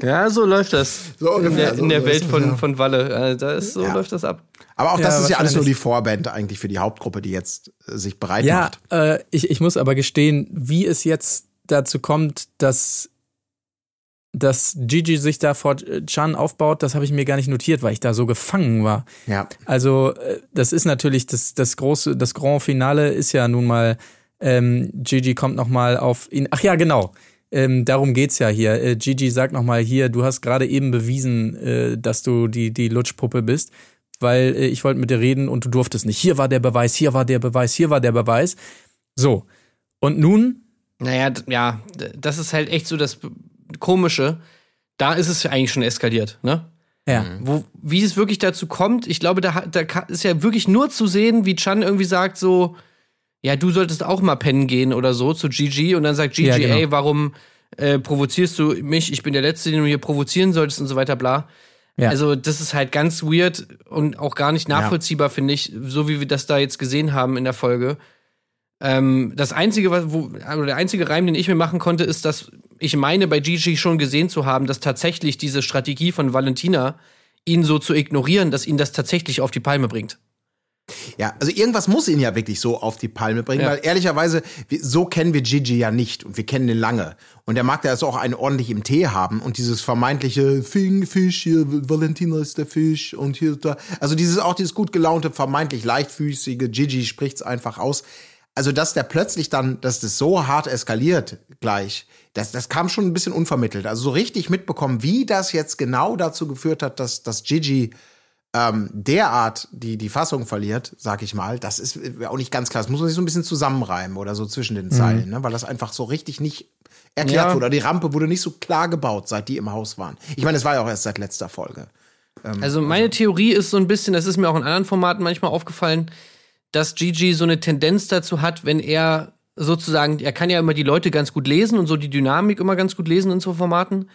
Ja, so läuft das. So in ungefähr, der, so in der Welt von, ja. von Walle. Da ist, so Ja. läuft das ab. Aber auch das Ja, ist ja alles nur die Vorband eigentlich für die Hauptgruppe, die jetzt äh, sich bereit Ja, macht. äh, ich, ich muss aber gestehen, wie es jetzt dazu kommt, dass, dass Gigi sich da vor Chan aufbaut, das habe ich mir gar nicht notiert, weil ich da so gefangen war. Ja. Also, äh, das ist natürlich das, das große, das Grand Finale ist ja nun mal, ähm, Gigi kommt nochmal auf ihn. Ach ja, genau. Ähm, darum geht's ja hier. Äh, Gigi sagt nochmal hier, du hast gerade eben bewiesen, äh, dass du die, die Lutschpuppe bist, weil äh, ich wollte mit dir reden und du durftest nicht. Hier war der Beweis, hier war der Beweis, hier war der Beweis. So. Und nun, Naja, ja, das ist halt echt so das Komische. Da ist es ja eigentlich schon eskaliert, ne? ja, Wo, wie es wirklich dazu kommt, ich glaube, da, hat- da ist ja wirklich nur zu sehen, wie Chan irgendwie sagt so, ja, du solltest auch mal pennen gehen oder so zu Gigi und dann sagt Gigi, Ja, genau. ey, warum äh, provozierst du mich? Ich bin der Letzte, den du hier provozieren solltest und so weiter, bla. Ja. Also, das ist halt ganz weird und auch gar nicht nachvollziehbar, finde ich, so wie wir das da jetzt gesehen haben in der Folge. Ähm, das einzige, was, wo, oder der einzige Reim, den ich mir machen konnte, ist, dass ich meine, bei Gigi schon gesehen zu haben, dass tatsächlich diese Strategie von Valentina, ihn so zu ignorieren, dass ihn das tatsächlich auf die Palme bringt. Ja, also irgendwas muss ihn ja wirklich so auf die Palme bringen, Ja. weil ehrlicherweise, so kennen wir Gigi ja nicht und wir kennen ihn lange. Und der mag da also auch einen ordentlich im Tee haben und dieses vermeintliche Fing, Fisch, hier, Valentina ist der Fisch und hier, da. Also dieses, auch dieses gut gelaunte, vermeintlich leichtfüßige Gigi spricht's einfach aus. Also, dass der plötzlich dann, dass das so hart eskaliert gleich, das, das kam schon ein bisschen unvermittelt. Also so richtig mitbekommen, wie das jetzt genau dazu geführt hat, dass, dass Gigi ähm, derart die, die Fassung verliert, sag ich mal, das ist äh, auch nicht ganz klar. Das muss man sich so ein bisschen zusammenreimen oder so zwischen den Zeilen, ne? weil das einfach so richtig nicht erklärt Ja. wurde. Die Rampe wurde nicht so klar gebaut, seit die im Haus waren. Ich meine, es war ja auch erst seit letzter Folge. Also meine Theorie ist so ein bisschen, das ist mir auch in anderen Formaten manchmal aufgefallen, dass Gigi so eine Tendenz dazu hat, wenn er sozusagen, er kann ja immer die Leute ganz gut lesen und so die Dynamik immer ganz gut lesen in so Formaten.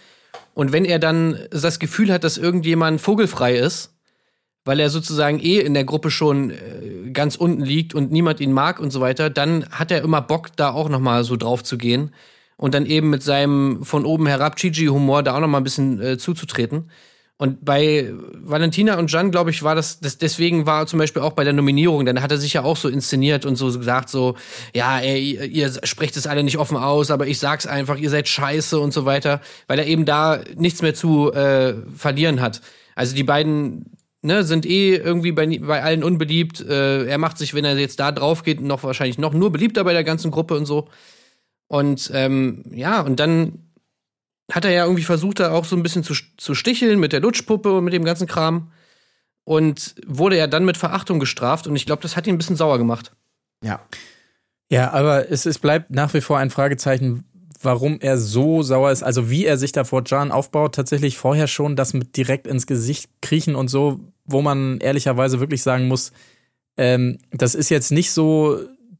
Und wenn er dann das Gefühl hat, dass irgendjemand vogelfrei ist, weil er sozusagen eh in der Gruppe schon äh, ganz unten liegt und niemand ihn mag und so weiter, dann hat er immer Bock, da auch noch mal so drauf zu gehen und dann eben mit seinem von oben herab Gigi-Humor da auch noch mal ein bisschen äh, zuzutreten. Und bei Valentina und Jan, glaube ich, war das, das, deswegen war zum Beispiel auch bei der Nominierung, dann hat er sich ja auch so inszeniert und so gesagt, so, ja, ey, ihr, sprecht es alle nicht offen aus, aber ich sag's einfach, ihr seid scheiße und so weiter, weil er eben da nichts mehr zu äh, verlieren hat. Also die beiden ne, sind eh irgendwie bei, bei allen unbeliebt. Äh, er macht sich, wenn er jetzt da drauf geht, noch wahrscheinlich noch nur beliebter bei der ganzen Gruppe und so. Und ähm, ja, und dann hat er ja irgendwie versucht, da auch so ein bisschen zu, zu sticheln mit der Lutschpuppe und mit dem ganzen Kram. Und wurde ja dann mit Verachtung gestraft. Und ich glaube, das hat ihn ein bisschen sauer gemacht. Ja. Ja, aber es, es bleibt nach wie vor ein Fragezeichen, warum er so sauer ist. Also wie er sich da vor Jan aufbaut, tatsächlich vorher schon das mit direkt ins Gesicht kriechen und so, wo man ehrlicherweise wirklich sagen muss, ähm, das ist jetzt nicht so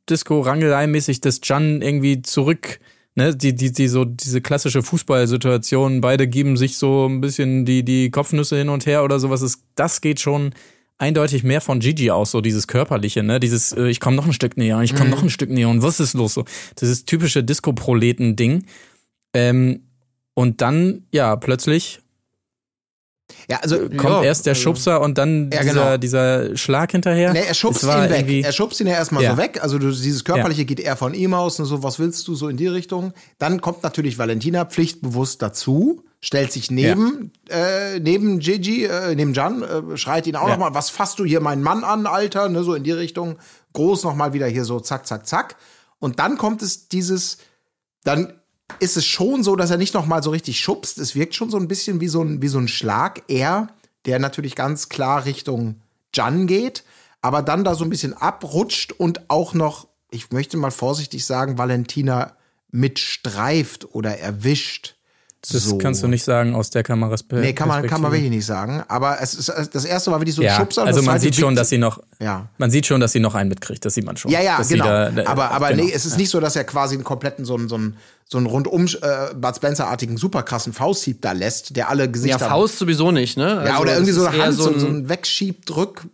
Disco-Rangelei-mäßig, dass Jan irgendwie zurück, ne, die, die, die, so, diese klassische Fußballsituation, beide geben sich so ein bisschen die, die Kopfnüsse hin und her oder sowas, ist, das geht schon eindeutig mehr von Gigi aus, so dieses körperliche, ne, dieses, äh, ich komme noch ein Stück näher, ich komme noch ein Stück näher und was ist los, so, dieses typische Disco-Proleten-Ding. Ähm, und dann, ja, plötzlich Ja, also kommt Ja, erst der also- Schubser und dann Ja, dieser, genau. dieser Schlag hinterher. Nee, er schubst ihn weg. Er schubst ihn ja erstmal Ja. so weg. Also du, dieses Körperliche geht eher von ihm aus und so, was willst du, so in die Richtung. Dann kommt natürlich Valentina pflichtbewusst dazu, stellt sich neben, äh, neben Gigi, äh, neben Jan, äh, schreit ihn auch Ja. noch mal, was fasst du hier meinen Mann an, Alter, ne, so in die Richtung. Groß noch mal wieder hier so zack, zack, zack. Und dann kommt es dieses, dann ist es schon so, dass er nicht noch mal so richtig schubst. Es wirkt schon so ein bisschen wie so ein, wie so ein Schlag. Er, der natürlich ganz klar Richtung Jan geht, aber dann da so ein bisschen abrutscht und auch noch, ich möchte mal vorsichtig sagen, Valentina mitstreift oder erwischt. Das so. kannst du nicht sagen aus der Kameras Nee, kann man, kann man wirklich nicht sagen. Aber es ist, das erste war wirklich so ein Ja, Schubser. und also man sieht schon, dass sie noch, Ja. man sieht schon, dass sie noch einen mitkriegt, das sieht man schon. Ja, ja, Dass genau. da- da- aber aber genau. nee, es ist nicht so, dass er quasi einen kompletten so einen, so einen, so einen rundum äh, Bud Spencer-artigen super krassen Fausthieb da lässt, der alle Ja, Gesichter. Faust sowieso nicht, ne? ja, Also, oder das irgendwie so eine Hand, so, ein- so ein Wegschiebt, Drück.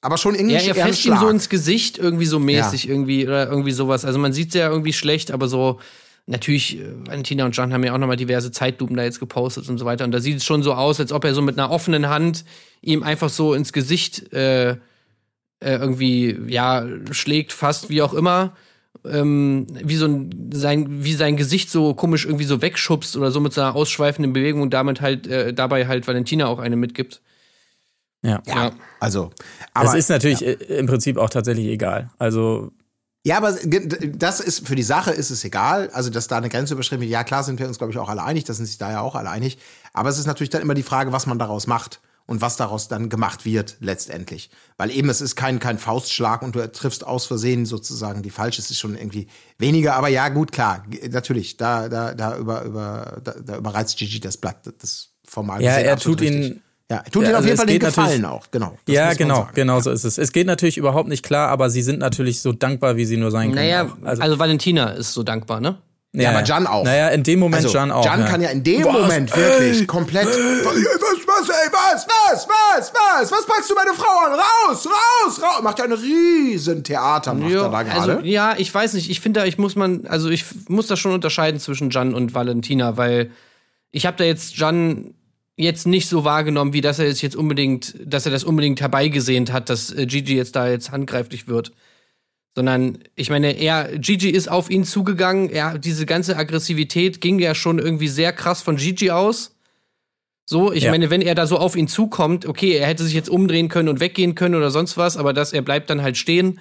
Aber schon irgendwie Ja, er fässt ihm so ins Gesicht irgendwie so mäßig Ja. irgendwie oder irgendwie sowas. Also man sieht ja irgendwie schlecht, aber so natürlich äh, Valentina und John haben ja auch nochmal diverse Zeitlupen da jetzt gepostet und so weiter und da sieht es schon so aus, als ob er so mit einer offenen Hand ihm einfach so ins Gesicht äh, äh, irgendwie ja schlägt, fast wie auch immer. Ähm, wie so ein, sein, wie sein Gesicht so komisch irgendwie so wegschubst oder so mit seiner ausschweifenden Bewegung und damit halt, äh, dabei halt Valentina auch eine mitgibt. ja. Ja. Also, aber, Das ist natürlich äh, im Prinzip auch tatsächlich egal. Also ja, aber das ist für die Sache ist es egal. Also, dass da eine Grenze überschritten wird. Ja, klar sind wir uns, glaube ich, auch alle einig. Das sind sich da ja auch alle einig. Aber es ist natürlich dann immer die Frage, was man daraus macht und was daraus dann gemacht wird letztendlich. Weil eben es ist kein, kein Faustschlag und du triffst aus Versehen sozusagen die falsche. Es ist schon irgendwie weniger. Aber ja, gut, klar, natürlich. Da, da, da über, über, da, da überreizt Gigi das Blatt. Das formal Ja, er tut ihn- richtig. Ja, tut Ja, ihn auf also jeden es Fall den geht natürlich- Gefallen auch. Genau. Ja, genau, genau so ist es. Es geht natürlich überhaupt nicht klar, aber sie sind natürlich so dankbar, wie sie nur sein können. Naja, auch. also, Valentina ist so dankbar, ne? Ja, aber Jan auch. Naja, in dem Moment Also, Jan auch. Jan ja. kann ja in dem Was? Moment wirklich komplett. Was, was, ey, was, was, was, was, was packst du meine Frau an? Raus, raus, raus. Macht ja ein riesen Theater, macht er da gerade. also, ja, ich weiß nicht. Ich finde, da ich muss man, also ich muss da schon unterscheiden zwischen Jan und Valentina, weil ich habe da jetzt Jan jetzt nicht so wahrgenommen, wie dass er es jetzt unbedingt, dass er das unbedingt herbeigesehnt hat, dass äh, Gigi jetzt da jetzt handgreiflich wird. Sondern, ich meine, er, Gigi ist auf ihn zugegangen, er, diese ganze Aggressivität ging ja schon irgendwie sehr krass von Gigi aus. So, ich Ja. meine, wenn er da so auf ihn zukommt, okay, er hätte sich jetzt umdrehen können und weggehen können oder sonst was, aber dass er bleibt dann halt stehen.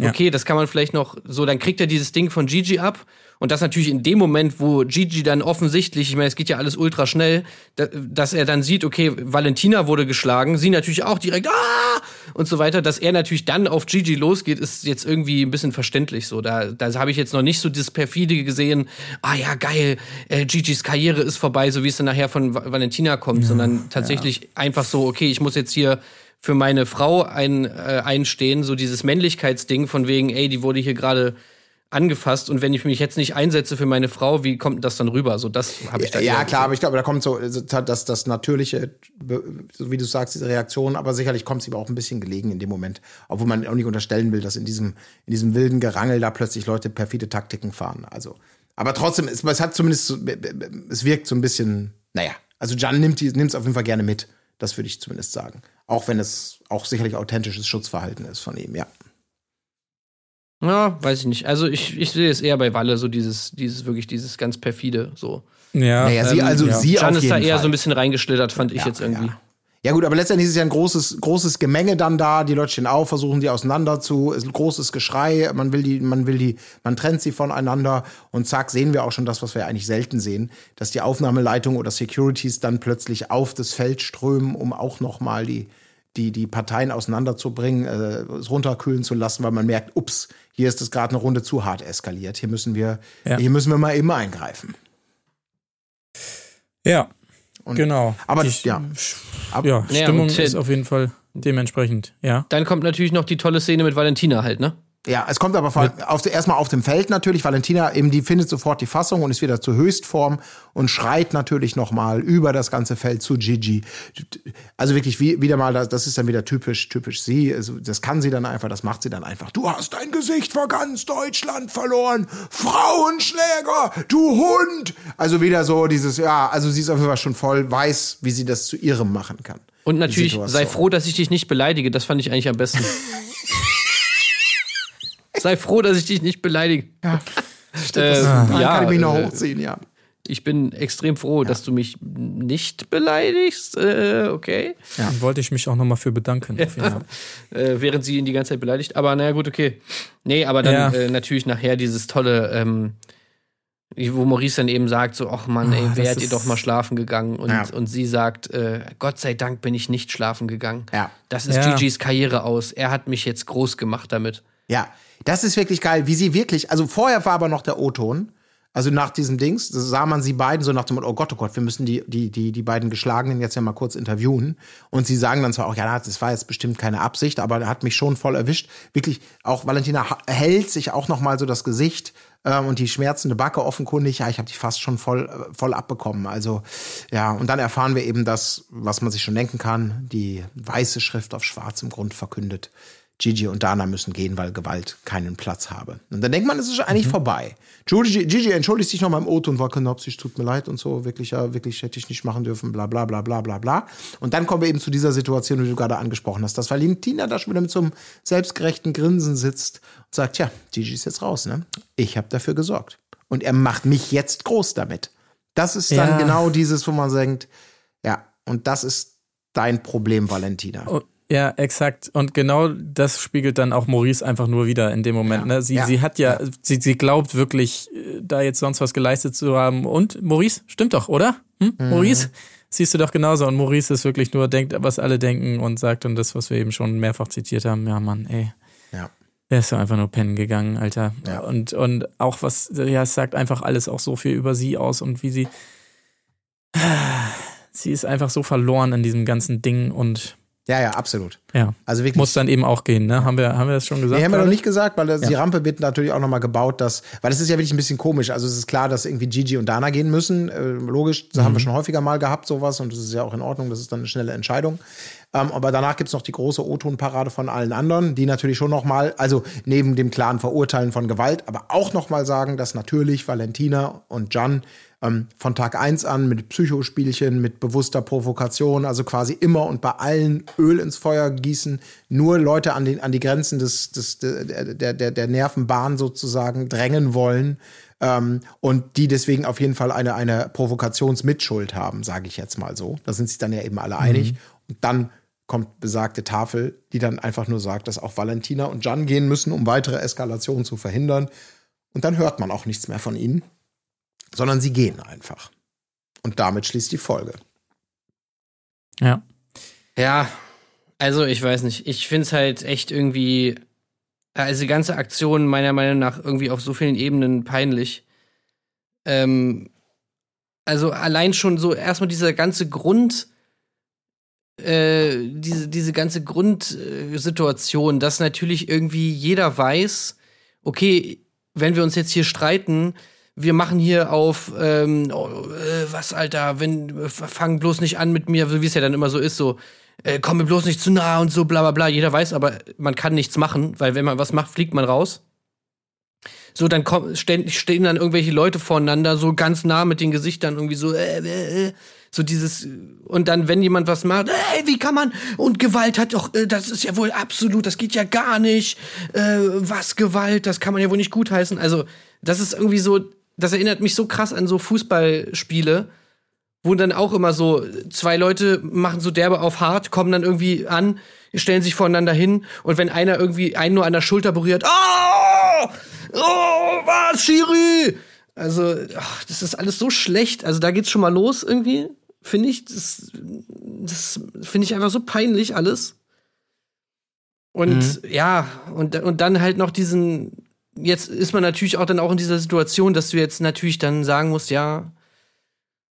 Ja. Okay, das kann man vielleicht noch so, dann kriegt er dieses Ding von Gigi ab. Und das natürlich in dem Moment, wo Gigi dann offensichtlich, ich meine, es geht ja alles ultra schnell, da, dass er dann sieht, okay, Valentina wurde geschlagen, sie natürlich auch direkt, ah! und so weiter, dass er natürlich dann auf Gigi losgeht, ist jetzt irgendwie ein bisschen verständlich so. Da, da habe ich jetzt noch nicht so dieses perfide gesehen, ah ja, geil, äh, Gigis Karriere ist vorbei, so wie es dann nachher von Va- Valentina kommt, sondern tatsächlich einfach so, okay, ich muss jetzt hier für meine Frau ein, äh, einstehen, so dieses Männlichkeitsding von wegen, ey, die wurde hier gerade angefasst und wenn ich mich jetzt nicht einsetze für meine Frau, wie kommt das dann rüber? So, das habe ich da Ja, klar, aber ich glaube, da kommt so das, das natürliche, so wie du sagst, diese Reaktion, aber sicherlich kommt es ihm auch ein bisschen gelegen in dem Moment. Obwohl man auch nicht unterstellen will, dass in diesem, in diesem wilden Gerangel da plötzlich Leute perfide Taktiken fahren. Also, aber trotzdem, es, es hat zumindest, so, es wirkt so ein bisschen, naja, also Jan nimmt es auf jeden Fall gerne mit. Das würde ich zumindest sagen. Auch wenn es auch sicherlich authentisches Schutzverhalten ist von ihm, ja. Ja, weiß ich nicht. Also ich, ich sehe es eher bei Walle, so dieses, dieses wirklich dieses ganz perfide so. Ja, Naja, sie, Ähm, also ja. sie Jan ist da eher Fall. so ein bisschen reingeschlittert, fand ich Ja, jetzt irgendwie. Ja. ja gut, aber letztendlich ist es ja ein großes, großes Gemenge dann da. Die Leute stehen auf, versuchen die auseinander zu. Es ist ein großes Geschrei. Man will die, man will die, man trennt sie voneinander und zack sehen wir auch schon das, was wir eigentlich selten sehen, dass die Aufnahmeleitung oder Securities dann plötzlich auf das Feld strömen, um auch noch mal die die, die Parteien auseinanderzubringen, äh, es runterkühlen zu lassen, weil man merkt, ups, hier ist es gerade eine Runde zu hart eskaliert. Hier müssen wir, Ja. hier müssen wir mal eben eingreifen. Ja, Und- genau. aber Die, ja. Ab- ja, Ja, Stimmung und, ist auf jeden Fall dementsprechend, ja. Dann kommt natürlich noch die tolle Szene mit Valentina halt, ne? Ja, es kommt aber vor, auf, erstmal auf dem Feld natürlich. Valentina eben, die findet sofort die Fassung und ist wieder zur Höchstform und schreit natürlich nochmal über das ganze Feld zu Gigi. Also wirklich wie, wieder mal, das, ist dann wieder typisch, typisch sie. Also das kann sie dann einfach, das macht sie dann einfach. Du hast dein Gesicht vor ganz Deutschland verloren. Frauenschläger, du Hund. Also wieder so dieses, ja, also sie ist auf jeden Fall schon voll weiß, wie sie das zu ihrem machen kann. Und natürlich, sei froh, dass ich dich nicht beleidige. Das fand ich eigentlich am besten. sei froh, dass ich dich nicht beleidige. Ja. Äh, Dann ja, kann ich mich noch äh, hochziehen, ja. Ich bin extrem froh, dass du mich nicht beleidigst. Äh, okay. Dann wollte ich mich auch nochmal für bedanken. Auf jeden Fall. Äh, während sie ihn die ganze Zeit beleidigt. Aber naja, gut, okay. Nee, aber dann Ja. äh, natürlich nachher dieses tolle, ähm, wo Maurice dann eben sagt, so, ach Mann, ey, Ah, das wärt ihr doch mal schlafen gegangen. Und, Ja. und sie sagt, äh, Gott sei Dank bin ich nicht schlafen gegangen. Ja. Das ist Ja. Gigi's Karriere aus. Er hat mich jetzt groß gemacht damit. Ja, das ist wirklich geil, wie sie wirklich, also vorher war aber noch der O-Ton. Also nach diesem Dings sah man sie beiden so nach dem Motto, oh Gott, oh Gott, wir müssen die, die, die, die beiden Geschlagenen jetzt ja mal kurz interviewen. Und sie sagen dann zwar auch, ja, das war jetzt bestimmt keine Absicht, aber er hat mich schon voll erwischt. Wirklich, auch Valentina hält sich auch noch mal so das Gesicht ähm, und die schmerzende Backe offenkundig. Ja, ich habe die fast schon voll, äh, voll abbekommen. Also ja, und dann erfahren wir eben das, was man sich schon denken kann. Die weiße Schrift auf schwarzem Grund verkündet. Gigi und Dana müssen gehen, weil Gewalt keinen Platz habe. Und dann denkt man, es ist eigentlich vorbei. Gigi, Gigi entschuldigt sich noch mal im Auto und war Absicht, tut mir leid und so. Wirklich, ja, wirklich hätte ich nicht machen dürfen, bla, bla, bla, bla, bla, bla. Und dann kommen wir eben zu dieser Situation, die du gerade angesprochen hast, dass Valentina da schon wieder mit so einem selbstgerechten Grinsen sitzt und sagt, ja, Gigi ist jetzt raus, ne? Ich habe dafür gesorgt. Und er macht mich jetzt groß damit. Das ist dann Ja. genau dieses, wo man denkt, ja, und das ist dein Problem, Valentina. Oh, ja, exakt. Und genau das spiegelt dann auch Maurice einfach nur wieder in dem Moment. Ja. Ne? Sie, Ja. sie hat ja, Sie, sie glaubt wirklich, äh, da jetzt sonst was geleistet zu haben. Und Maurice, stimmt doch, oder? Hm? Mhm. Maurice? Siehst du doch genauso. Und Maurice ist wirklich nur, denkt, was alle denken und sagt dann das, was wir eben schon mehrfach zitiert haben. Ja, Mann, ey. Ja. Der ist doch einfach nur pennen gegangen, Alter. Ja. Und, und auch was, ja, es sagt einfach alles auch so viel über sie aus und wie sie. Sie ist einfach so verloren in diesem ganzen Ding und Ja, ja, absolut. ja, Also wirklich. muss dann eben auch gehen, ne? Haben wir, haben wir das schon gesagt? Nee, haben wir noch nicht gesagt, weil das, die Rampe wird natürlich auch nochmal gebaut, dass, weil es ist ja wirklich ein bisschen komisch. Also es ist klar, dass irgendwie Gigi und Dana gehen müssen. Äh, logisch, das haben wir schon häufiger mal gehabt, sowas, und das ist ja auch in Ordnung, das ist dann eine schnelle Entscheidung. Ähm, aber danach gibt's noch die große O-Ton-Parade von allen anderen, die natürlich schon nochmal, also neben dem klaren Verurteilen von Gewalt, aber auch nochmal sagen, dass natürlich Valentina und Jan ähm, von Tag eins an mit Psychospielchen, mit bewusster Provokation, also quasi immer und bei allen Öl ins Feuer gießen, nur Leute an, den, an die Grenzen des, des, der, der, der, Nervenbahn sozusagen drängen wollen ähm, und die deswegen auf jeden Fall eine, eine Provokationsmitschuld haben, sage ich jetzt mal so. Da sind sich dann ja eben alle einig. Und dann kommt besagte Tafel, die dann einfach nur sagt, dass auch Valentina und Jan gehen müssen, um weitere Eskalationen zu verhindern. Und dann hört man auch nichts mehr von ihnen, sondern sie gehen einfach. Und damit schließt die Folge. Ja. Ja, also ich weiß nicht. Ich find's halt echt irgendwie, also die ganze Aktion meiner Meinung nach irgendwie auf so vielen Ebenen peinlich. Ähm, also allein schon so erstmal dieser ganze Grund, äh, diese, diese ganze Grundsituation, dass natürlich irgendwie jeder weiß, okay, wenn wir uns jetzt hier streiten, wir machen hier auf, ähm, oh, äh, was, Alter, wenn, fang bloß nicht an mit mir, wie es ja dann immer so ist, so, äh, komm mir bloß nicht zu nah und so, bla bla bla. Jeder weiß aber, man kann nichts machen, weil wenn man was macht, fliegt man raus. So, dann kommen, ständig stehen dann irgendwelche Leute voneinander, so ganz nah mit den Gesichtern irgendwie so, äh, äh, äh, so dieses, und dann, wenn jemand was macht, ey, wie kann man, und Gewalt hat doch, äh, das ist ja wohl absolut, das geht ja gar nicht, äh, was Gewalt, das kann man ja wohl nicht gutheißen. Also, das ist irgendwie so, das erinnert mich so krass an so Fußballspiele, wo dann auch immer so zwei Leute machen so derbe auf hart, kommen dann irgendwie an, stellen sich voneinander hin und wenn einer irgendwie einen nur an der Schulter berührt, oh, oh was, Schiri! Also, ach, das ist alles so schlecht. Also da geht's schon mal los irgendwie, finde ich. Das, das finde ich einfach so peinlich alles. Und ja, und, und dann halt noch diesen, jetzt ist man natürlich auch dann auch in dieser Situation, dass du jetzt natürlich dann sagen musst, ja,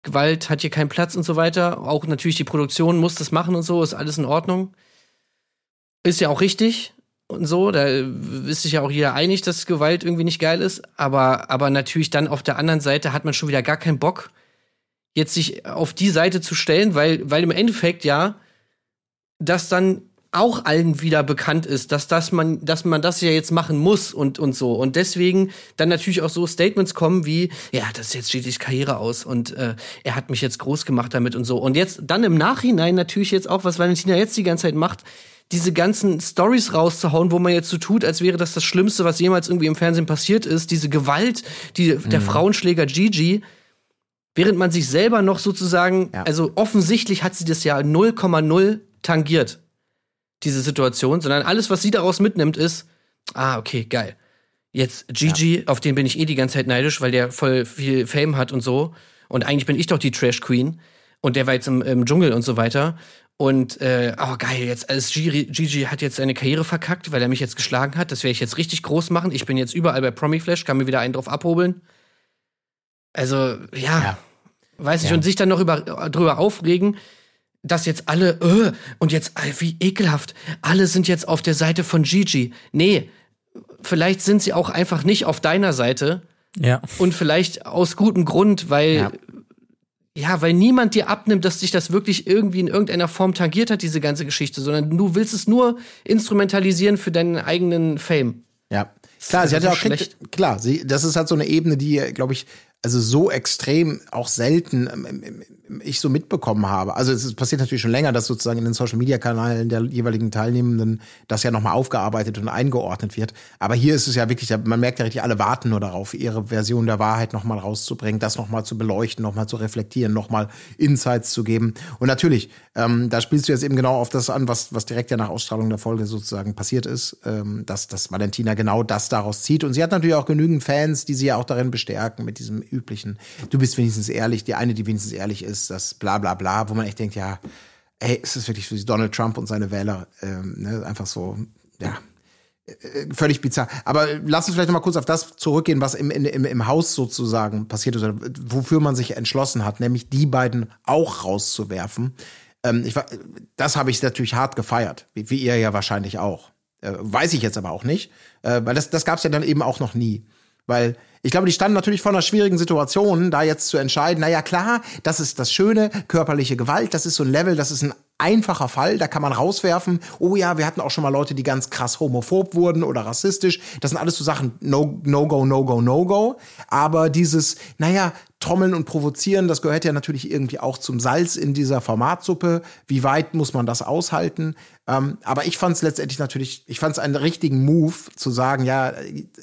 Gewalt hat hier keinen Platz und so weiter. Auch natürlich die Produktion muss das machen und so, ist alles in Ordnung. Ist ja auch richtig und so, da ist sich ja auch jeder einig, dass Gewalt irgendwie nicht geil ist. Aber, aber natürlich dann auf der anderen Seite hat man schon wieder gar keinen Bock, jetzt sich auf die Seite zu stellen, weil, weil im Endeffekt ja, das dann auch allen wieder bekannt ist, dass das man, dass man das ja jetzt machen muss und und so. Und deswegen dann natürlich auch so Statements kommen wie ja das jetzt steht sich Karriere aus und äh, er hat mich jetzt groß gemacht damit und so. Und jetzt dann im Nachhinein natürlich jetzt auch was Valentina jetzt die ganze Zeit macht diese ganzen Stories rauszuhauen, wo man jetzt so tut, als wäre das das Schlimmste, was jemals irgendwie im Fernsehen passiert ist, diese Gewalt, die der Frauenschläger Gigi, während man sich selber noch sozusagen, Ja. also offensichtlich hat sie das ja 0,0 tangiert diese Situation, sondern alles, was sie daraus mitnimmt, ist, ah, okay, geil. Jetzt Gigi, auf den bin ich eh die ganze Zeit neidisch, weil der voll viel Fame hat und so. Und eigentlich bin ich doch die Trash Queen. Und der war jetzt im, im Dschungel und so weiter. Und, äh, oh geil, jetzt als Gigi, Gigi hat jetzt seine Karriere verkackt, weil er mich jetzt geschlagen hat. Das werde ich jetzt richtig groß machen. Ich bin jetzt überall bei Promi Flash, kann mir wieder einen drauf abhobeln. Also, ja, Ja. weiß ich. Ja. Und sich dann noch über, drüber aufregen, dass jetzt alle, äh, und jetzt, äh, wie ekelhaft, alle sind jetzt auf der Seite von Gigi. Nee, vielleicht sind sie auch einfach nicht auf deiner Seite Ja. und vielleicht aus gutem Grund, weil, Ja. ja. weil niemand dir abnimmt, dass dich das wirklich irgendwie in irgendeiner Form tangiert hat, diese ganze Geschichte, sondern du willst es nur instrumentalisieren für deinen eigenen Fame. Ja. Klar, sie hat ja auch schlecht. klar, sie, das ist halt so eine Ebene, die, glaube ich, also so extrem auch selten ähm, ähm, ähm, ich so mitbekommen habe. Also es passiert natürlich schon länger, dass sozusagen in den Social Media Kanälen der jeweiligen Teilnehmenden das ja nochmal aufgearbeitet und eingeordnet wird. Aber hier ist es ja wirklich, man merkt ja richtig, alle warten nur darauf, ihre Version der Wahrheit nochmal rauszubringen, das nochmal zu beleuchten, nochmal zu reflektieren, nochmal Insights zu geben. Und natürlich, ähm, da spielst du jetzt eben genau auf das an, was, was direkt ja nach Ausstrahlung der Folge sozusagen passiert ist, ähm, dass, dass Valentina genau das daraus zieht. Und sie hat natürlich auch genügend Fans, die sie ja auch darin bestärken mit diesem üblichen, du bist wenigstens ehrlich, die eine, die wenigstens ehrlich ist, das bla bla bla, wo man echt denkt, ja, ey, es ist wirklich so wie Donald Trump und seine Wähler, ähm, ne, einfach so, ja, äh, völlig bizarr. Aber lass uns vielleicht noch mal kurz auf das zurückgehen, was im, im, im Haus sozusagen passiert ist, wofür man sich entschlossen hat, nämlich die beiden auch rauszuwerfen. Ähm, ich, das habe ich natürlich hart gefeiert, wie, wie ihr ja wahrscheinlich auch. Äh, weiß ich jetzt aber auch nicht, äh, weil das, das gab es ja dann eben auch noch nie. Weil ich glaube, die standen natürlich vor einer schwierigen Situation, da jetzt zu entscheiden, naja klar, das ist das Schöne, körperliche Gewalt, das ist so ein Level, das ist ein einfacher Fall, da kann man rauswerfen, oh ja, wir hatten auch schon mal Leute, die ganz krass homophob wurden oder rassistisch. Das sind alles so Sachen, no, no go, no go, no go. Aber dieses, naja, Trommeln und Provozieren, das gehört ja natürlich irgendwie auch zum Salz in dieser Formatsuppe. Wie weit muss man das aushalten? Ähm, aber ich fand es letztendlich natürlich, ich fand es einen richtigen Move zu sagen, ja,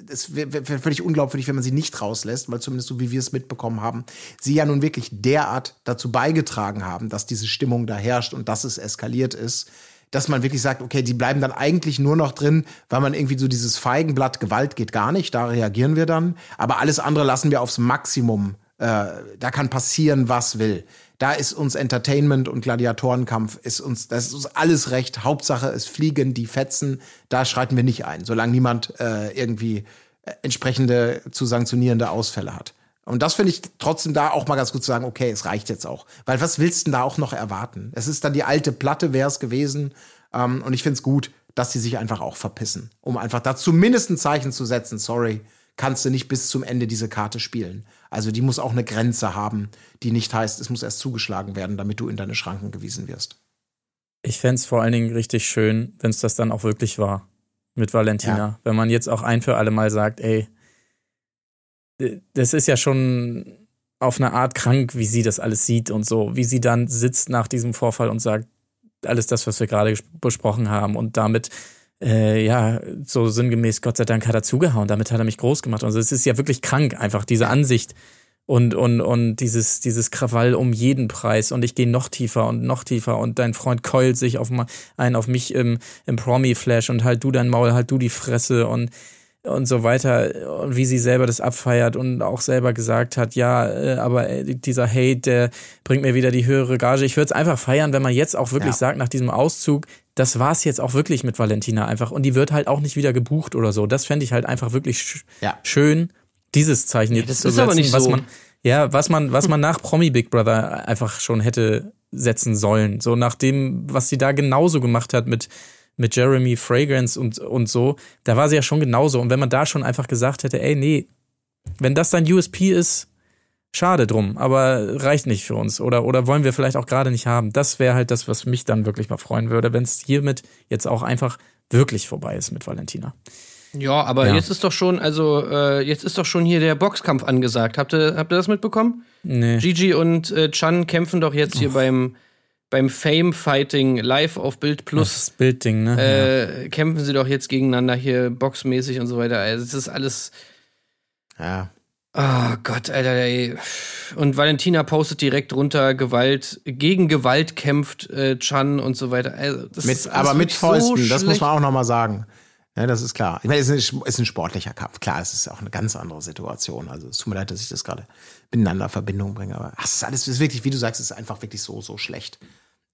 es wäre wär völlig unglaubwürdig, wenn man sie nicht rauslässt, weil zumindest so wie wir es mitbekommen haben, sie ja nun wirklich derart dazu beigetragen haben, dass diese Stimmung da herrscht und dass es eskaliert ist dass man wirklich sagt, okay, die bleiben dann eigentlich nur noch drin, weil man irgendwie so dieses Feigenblatt Gewalt geht gar nicht, da reagieren wir dann, aber alles andere lassen wir aufs Maximum. Äh, da kann passieren, was will. Da ist uns Entertainment und Gladiatorenkampf, ist uns, das ist uns alles recht. Hauptsache, es fliegen die Fetzen, da schreiten wir nicht ein, solange niemand äh, irgendwie äh, entsprechende zu sanktionierende Ausfälle hat. Und das finde ich trotzdem da auch mal ganz gut zu sagen, okay, es reicht jetzt auch. Weil was willst du denn da auch noch erwarten? Es ist dann die alte Platte, wäre es gewesen. Ähm, und ich finde es gut, dass sie sich einfach auch verpissen. Um einfach da zumindest ein Zeichen zu setzen, sorry, kannst du nicht bis zum Ende diese Karte spielen. Also die muss auch eine Grenze haben, die nicht heißt, es muss erst zugeschlagen werden, damit du in deine Schranken gewiesen wirst. Ich fänd's vor allen Dingen richtig schön, wenn es das dann auch wirklich war mit Valentina. Ja. Wenn man jetzt auch ein für alle Mal sagt, ey, das ist ja schon auf eine Art krank, wie sie das alles sieht und so, wie sie dann sitzt nach diesem Vorfall und sagt, alles das, was wir gerade besprochen haben. Und damit äh, ja, so sinngemäß, Gott sei Dank hat er zugehauen, damit hat er mich groß gemacht. Also es ist ja wirklich krank, einfach diese Ansicht und, und, und dieses, dieses Krawall um jeden Preis. Und ich gehe noch tiefer und noch tiefer. Und dein Freund keult sich auf einen auf mich im, im Promi-Flash. Und halt du dein Maul, halt du die Fresse. Und und so weiter und wie sie selber das abfeiert und auch selber gesagt hat, ja, äh, aber äh, dieser Hate, der bringt mir wieder die höhere Gage. Ich würde es einfach feiern, wenn man jetzt auch wirklich Ja. sagt, nach diesem Auszug, das war's jetzt auch wirklich mit Valentina einfach und die wird halt auch nicht wieder gebucht oder so. Das fände ich halt einfach wirklich sch Ja. schön, dieses Zeichen jetzt das zu ist setzen, aber nicht was so. man ja, was man was man nach Promi Big Brother einfach schon hätte setzen sollen. So nach dem, was sie da genauso gemacht hat mit mit Jeremy Fragrance und, und so, da war sie ja schon genauso. Und wenn man da schon einfach gesagt hätte, ey, nee, wenn das dein USP ist, schade drum, aber reicht nicht für uns. Oder, oder wollen wir vielleicht auch gerade nicht haben. Das wäre halt das, was mich dann wirklich mal freuen würde, wenn es hiermit jetzt auch einfach wirklich vorbei ist mit Valentina. Ja, aber Ja. jetzt ist doch schon, also äh, jetzt ist doch schon hier der Boxkampf angesagt. Habt ihr, habt ihr das mitbekommen? Nee. Gigi und äh, Chan kämpfen doch jetzt hier beim, beim Fame Fighting live auf Bild Plus. Das Bildding, ne? Äh, kämpfen sie doch jetzt gegeneinander hier boxmäßig und so weiter. Also es ist alles. Ja. Oh Gott, Alter, ey. Und Valentina postet direkt runter, Gewalt, gegen Gewalt kämpft äh, Chan und so weiter. Also, das Mit, aber mit wirklich so Fäusten, das muss man auch nochmal sagen. Ja, das ist klar. Ich meine, es ist, ein- es ist ein sportlicher Kampf. Klar, es ist auch eine ganz andere Situation. Also es tut mir leid, dass ich das gerade miteinander Verbindung bringe. Aber ach, es ist alles es ist wirklich, wie du sagst, es ist einfach wirklich so, so schlecht.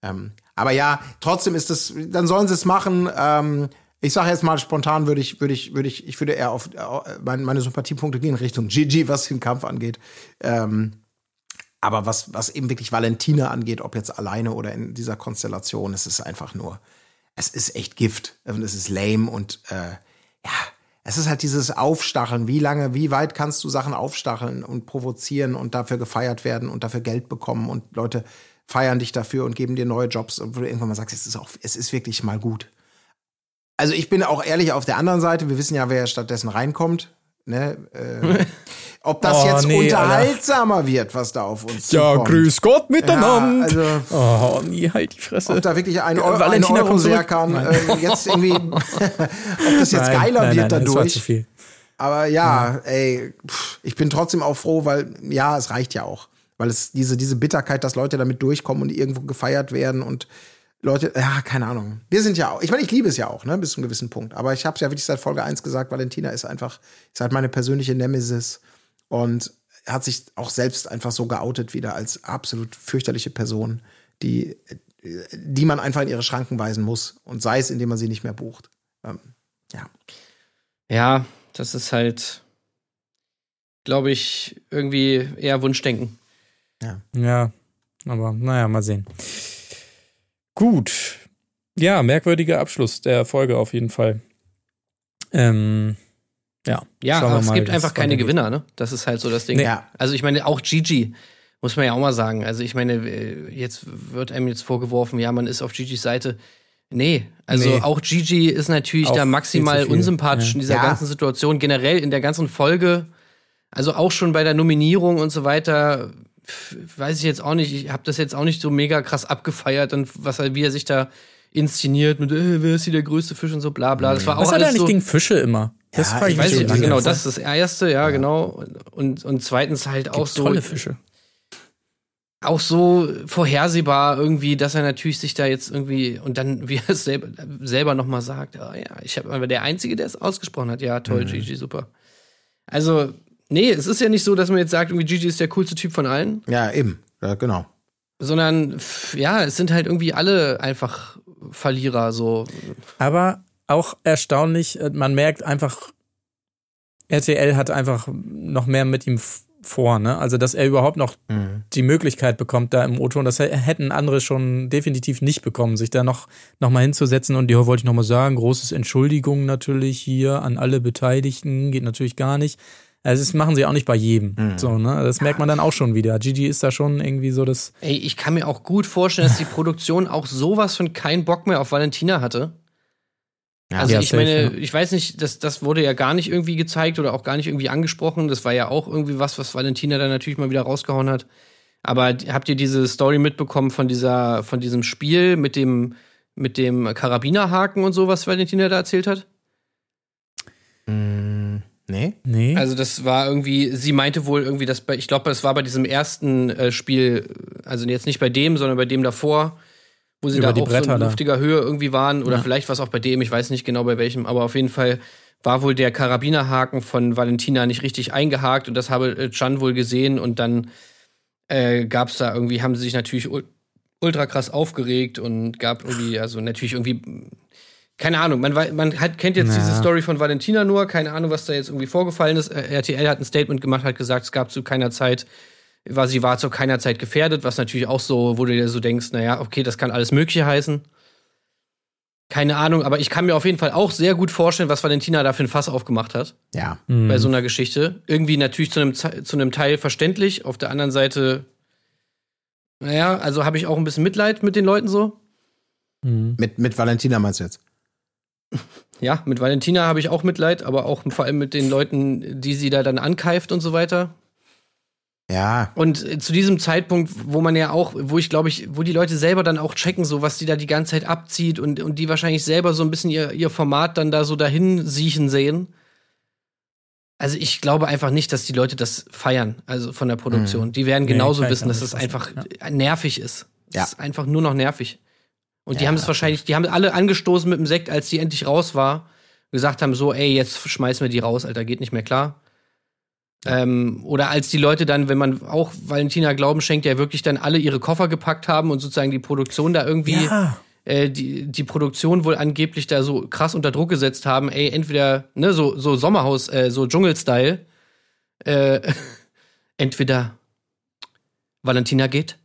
Ähm, aber ja, trotzdem ist es, dann sollen sie es machen. Ähm, ich sage jetzt mal spontan, würde ich, würde ich, würde ich, ich würde eher auf äh, meine, meine Sympathiepunkte gehen Richtung Gigi, was den Kampf angeht. Ähm, aber was, was eben wirklich Valentina angeht, ob jetzt alleine oder in dieser Konstellation, es ist einfach nur, es ist echt Gift und es ist lame und äh, ja, es ist halt dieses Aufstacheln. Wie lange, wie weit kannst du Sachen aufstacheln und provozieren und dafür gefeiert werden und dafür Geld bekommen und Leute feiern dich dafür und geben dir neue Jobs wo du irgendwann mal sagst, es ist auch, es ist wirklich mal gut. Also ich bin auch ehrlich auf der anderen Seite. Wir wissen ja, wer stattdessen reinkommt. Ne? Äh, ob das Oh, jetzt nee, unterhaltsamer wird, was da auf uns zukommt. Gott Ja, also oh, nie halt die Fresse. ob da wirklich ein, Äh, Eu Valentina ein zurück. Euro-Serkan Nein. äh, jetzt irgendwie, ob das jetzt Nein, geiler nein, wird nein, dadurch. viel. Aber ja, ey, pff, ich bin trotzdem auch froh, weil ja, es reicht ja auch. Weil es diese, diese Bitterkeit, dass Leute damit durchkommen und irgendwo gefeiert werden und Leute, ja, keine Ahnung. Wir sind ja auch, ich meine, ich liebe es ja auch, ne, bis zu einem gewissen Punkt. Aber ich habe es ja wirklich seit Folge 1 gesagt, Valentina ist einfach, ist halt meine persönliche Nemesis und hat sich auch selbst einfach so geoutet wieder als absolut fürchterliche Person, die, die man einfach in ihre Schranken weisen muss. Und sei es, indem man sie nicht mehr bucht. Ähm, ja. Ja, das ist halt, glaube ich, irgendwie eher Wunschdenken. Ja, aber naja, mal sehen. Gut. Ja, merkwürdiger Abschluss der Folge auf jeden Fall. Ähm, ja. Ja, aber es mal, gibt einfach keine. Gewinner, ne? Das ist halt so das Ding. Ja. Also ich meine, auch Gigi, muss man ja auch mal sagen. Also ich meine, äh, jetzt wird einem jetzt vorgeworfen, ja, man ist auf Gigis Seite. Nee, also Nee. auch Gigi ist natürlich Auch da maximal unsympathisch Ja. in dieser Ja. ganzen Situation, generell in der ganzen Folge. Also auch schon bei der Nominierung und so weiter, weiß ich jetzt auch nicht. Ich habe das jetzt auch nicht so mega krass abgefeiert und was er, wie er sich da inszeniert mit, äh, wer ist hier der größte Fisch und so bla bla. Das war Was auch hat er nicht so. gegen Fische immer? Das Ja, frag ich Weiß ich, lange. genau, das ist das erste, ja, genau. Und, und zweitens halt auch Gibt's so, tolle Fische. auch so vorhersehbar irgendwie, dass er natürlich sich da jetzt irgendwie und dann, wie er es selber, selber nochmal sagt, ah ja, ich habe aber der Einzige, der es ausgesprochen hat, ja, toll, Gigi, super. Also, nee, es ist ja nicht so, dass man jetzt sagt, irgendwie Gigi ist der coolste Typ von allen, Ja, eben. Ja, genau. sondern ja, es sind halt irgendwie alle einfach Verlierer, so. Aber auch erstaunlich, äh, man merkt einfach, RTL hat einfach noch mehr mit ihm vor, ne? Also, dass er überhaupt noch Mhm. die Möglichkeit bekommt, da im O-Ton, das hä- hätten andere schon definitiv nicht bekommen, sich da noch, noch mal hinzusetzen. Und ja, wollte ich noch mal sagen, großes Entschuldigung natürlich hier an alle Beteiligten, geht natürlich gar nicht. Also, das machen sie auch nicht bei jedem. So, ne? Das merkt man dann auch schon wieder. Gigi ist da schon irgendwie so das. Ey, ich kann mir auch gut vorstellen, dass die Produktion auch sowas von keinen Bock mehr auf Valentina hatte. Also Ja, ich safe, meine, ja. ich weiß nicht, das, das wurde ja gar nicht irgendwie gezeigt oder auch gar nicht irgendwie angesprochen. Das war ja auch irgendwie was, was Valentina dann natürlich mal wieder rausgehauen hat. Aber habt ihr diese Story mitbekommen von dieser, von diesem Spiel mit dem, mit dem Karabinerhaken und so, was Valentina da erzählt hat? Mm, nee. Nee. Also das war irgendwie, sie meinte wohl irgendwie, dass bei, ich glaube, das war bei diesem ersten äh, Spiel, also jetzt nicht bei dem, sondern bei dem davor, wo sie Über da die auch so Bretter in da. luftiger Höhe irgendwie waren. Oder Ja. vielleicht war es auch bei dem, ich weiß nicht genau bei welchem, aber auf jeden Fall war wohl der Karabinerhaken von Valentina nicht richtig eingehakt und das habe äh, Can wohl gesehen und dann äh, gab es da irgendwie, haben sie sich natürlich ul ultra krass aufgeregt und gab irgendwie, also natürlich irgendwie, keine Ahnung, man, man hat, kennt jetzt Ja. diese Story von Valentina nur, keine Ahnung, was da jetzt irgendwie vorgefallen ist. Äh, RTL hat ein Statement gemacht, hat gesagt, es gab zu keiner Zeit, war, sie war zu keiner Zeit gefährdet, was natürlich auch so, wo du dir so denkst, naja, okay, das kann alles Mögliche heißen. Keine Ahnung, aber ich kann mir auf jeden Fall auch sehr gut vorstellen, was Valentina da für ein Fass aufgemacht hat Ja. bei so einer Geschichte. Irgendwie natürlich zu einem, zu einem Teil verständlich. Auf der anderen Seite, naja, also habe ich auch ein bisschen Mitleid mit den Leuten so. Mhm. Mit, mit Valentina meinst du jetzt? Ja, mit Valentina habe ich auch Mitleid, aber auch vor allem mit den Leuten, die sie da dann ankeift und so weiter. Ja. Und äh, zu diesem Zeitpunkt, wo man ja auch, wo ich glaube ich, wo die Leute selber dann auch checken, so was die da die ganze Zeit abzieht und, und die wahrscheinlich selber so ein bisschen ihr, ihr Format dann da so dahin siechen sehen. Also ich glaube einfach nicht, dass die Leute das feiern, also von der Produktion. Die werden Nee, genauso ich wissen, dass es vorstellen, einfach nervig ist. Es Ja. ist einfach nur noch nervig. Und die Ja, haben es wahrscheinlich, die haben alle angestoßen mit dem Sekt, als die endlich raus war, gesagt haben so, ey, jetzt schmeißen wir die raus, Alter, geht nicht mehr klar. Ähm, oder als die Leute dann, wenn man auch Valentina Glauben schenkt, ja wirklich dann alle ihre Koffer gepackt haben und sozusagen die Produktion da irgendwie, Ja. äh, die, die Produktion wohl angeblich da so krass unter Druck gesetzt haben, ey, entweder, ne, so, so Sommerhaus, äh, so Dschungel-Style, äh, entweder Valentina geht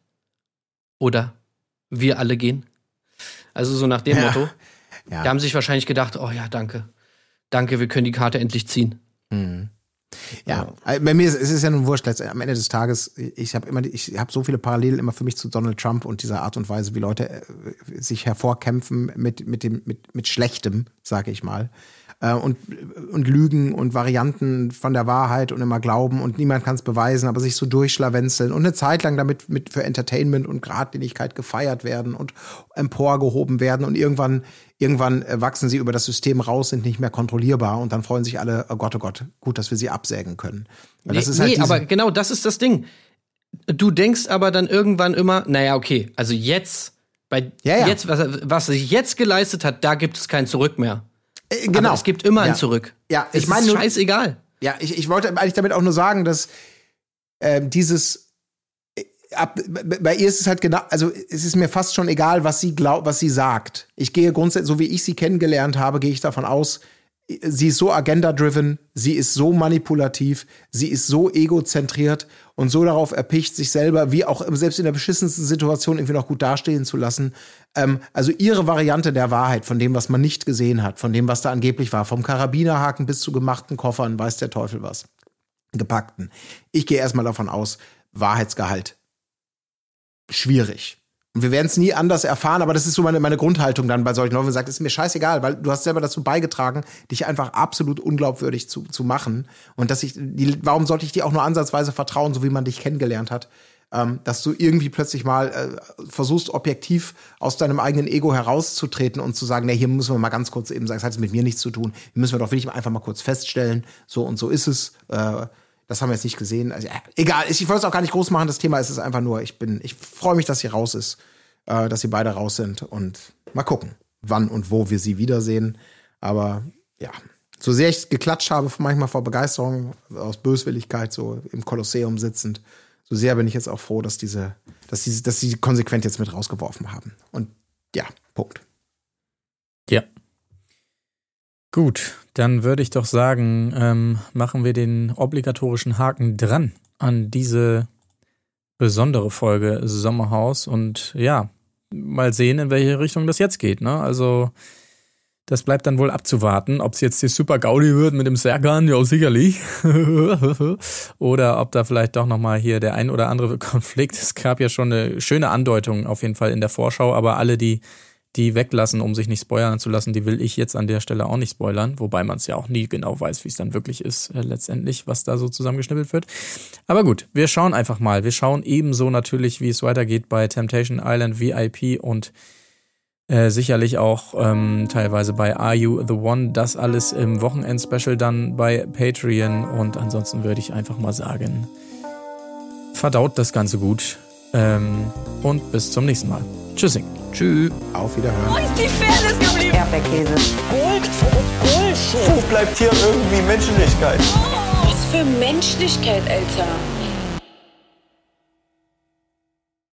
oder wir alle gehen. Also so nach dem Ja. Motto. Ja. Da haben sich wahrscheinlich gedacht, oh ja, danke. Danke, wir können die Karte endlich ziehen. Ja, Also bei mir ist es ist ja nun wurscht. letztendlich Am Ende des Tages, ich habe immer, die- ich habe so viele Parallelen immer für mich zu Donald Trump und dieser Art und Weise, wie Leute äh, sich hervorkämpfen mit mit dem mit mit Schlechtem, sage ich mal, äh, und und Lügen und Varianten von der Wahrheit und immer glauben und niemand kann es beweisen, aber sich so durchschlawenzeln und eine Zeit lang damit mit für Entertainment und Gradlinigkeit gefeiert werden und emporgehoben werden und irgendwann irgendwann äh, wachsen sie über das System raus, sind nicht mehr kontrollierbar und dann freuen sich alle, oh Gott, oh Gott, gut, dass wir sie absägen können. Weil nee, halt nee aber genau das ist das Ding. Du denkst aber dann irgendwann immer, naja, okay, also jetzt, bei Ja, ja. jetzt, was, was er jetzt geleistet hat, da gibt es kein Zurück mehr. Äh, genau. Aber es gibt immer ja. ein Zurück. Ja, ich meine ist scheißegal. Ja, ich, ich wollte eigentlich damit auch nur sagen, dass ähm, dieses äh, ab, b- bei ihr ist es halt genau, also es ist mir fast schon egal, was sie glaubt, was sie sagt. Ich gehe grundsätzlich, so wie ich sie kennengelernt habe, gehe ich davon aus, sie ist so agenda-driven, sie ist so manipulativ, sie ist so egozentriert und so darauf erpicht, sich selber, wie auch selbst in der beschissensten Situation irgendwie noch gut dastehen zu lassen. Ähm, also ihre Variante der Wahrheit, von dem, was man nicht gesehen hat, von dem, was da angeblich war, vom Karabinerhaken bis zu gemachten Koffern, weiß der Teufel was. Gepackten. Ich gehe erstmal davon aus, Wahrheitsgehalt. Schwierig. Und wir werden es nie anders erfahren, aber das ist so meine, meine Grundhaltung dann bei solchen Leuten. Sagt, es ist mir scheißegal, weil du hast selber dazu beigetragen, dich einfach absolut unglaubwürdig zu, zu machen. Und dass ich, die, warum sollte ich dir auch nur ansatzweise vertrauen, so wie man dich kennengelernt hat? Ähm, dass du irgendwie plötzlich mal äh, versuchst, objektiv aus deinem eigenen Ego herauszutreten und zu sagen, nee, hier müssen wir mal ganz kurz eben sagen, es hat mit mir nichts zu tun. Hier müssen wir doch wirklich einfach mal kurz feststellen, so und so ist es. Äh, das haben wir jetzt nicht gesehen. Also, egal, ich, ich wollte es auch gar nicht groß machen. Das Thema ist es einfach nur, ich bin, ich freue mich, dass sie raus ist, äh, dass sie beide raus sind und mal gucken, wann und wo wir sie wiedersehen. Aber ja, so sehr ich geklatscht habe, manchmal vor Begeisterung, aus Böswilligkeit, so im Kolosseum sitzend, so sehr bin ich jetzt auch froh, dass diese, dass sie, dass sie konsequent jetzt mit rausgeworfen haben. Und ja, Punkt. Ja. Gut, dann würde ich doch sagen, ähm, machen wir den obligatorischen Haken dran an diese besondere Folge Sommerhaus und ja, mal sehen, in welche Richtung das jetzt geht. Ne? Also das bleibt dann wohl abzuwarten, ob es jetzt die Super Gaudi wird mit dem Serkan, ja sicherlich. oder ob da vielleicht doch nochmal hier der ein oder andere Konflikt. Es gab ja schon eine schöne Andeutung auf jeden Fall in der Vorschau, aber alle, die die weglassen, um sich nicht spoilern zu lassen, die will ich jetzt an der Stelle auch nicht spoilern, wobei man es ja auch nie genau weiß, wie es dann wirklich ist, äh, letztendlich, was da so zusammengeschnippelt wird. Aber gut, wir schauen einfach mal. Wir schauen ebenso natürlich, wie es weitergeht bei Temptation Island VIP und äh, sicherlich auch ähm, teilweise bei Are You the One? Das alles im Wochenend-Special dann bei Patreon. Und ansonsten würde ich einfach mal sagen, verdaut das Ganze gut ähm, und bis zum nächsten Mal. Tschüssing. Tschüss. Auf Wiederhören. Wo ist die Fairness geblieben? Erdbeerkäse. Gold, Bullshit. Wo bleibt hier irgendwie Menschlichkeit? Was für Menschlichkeit, Alter.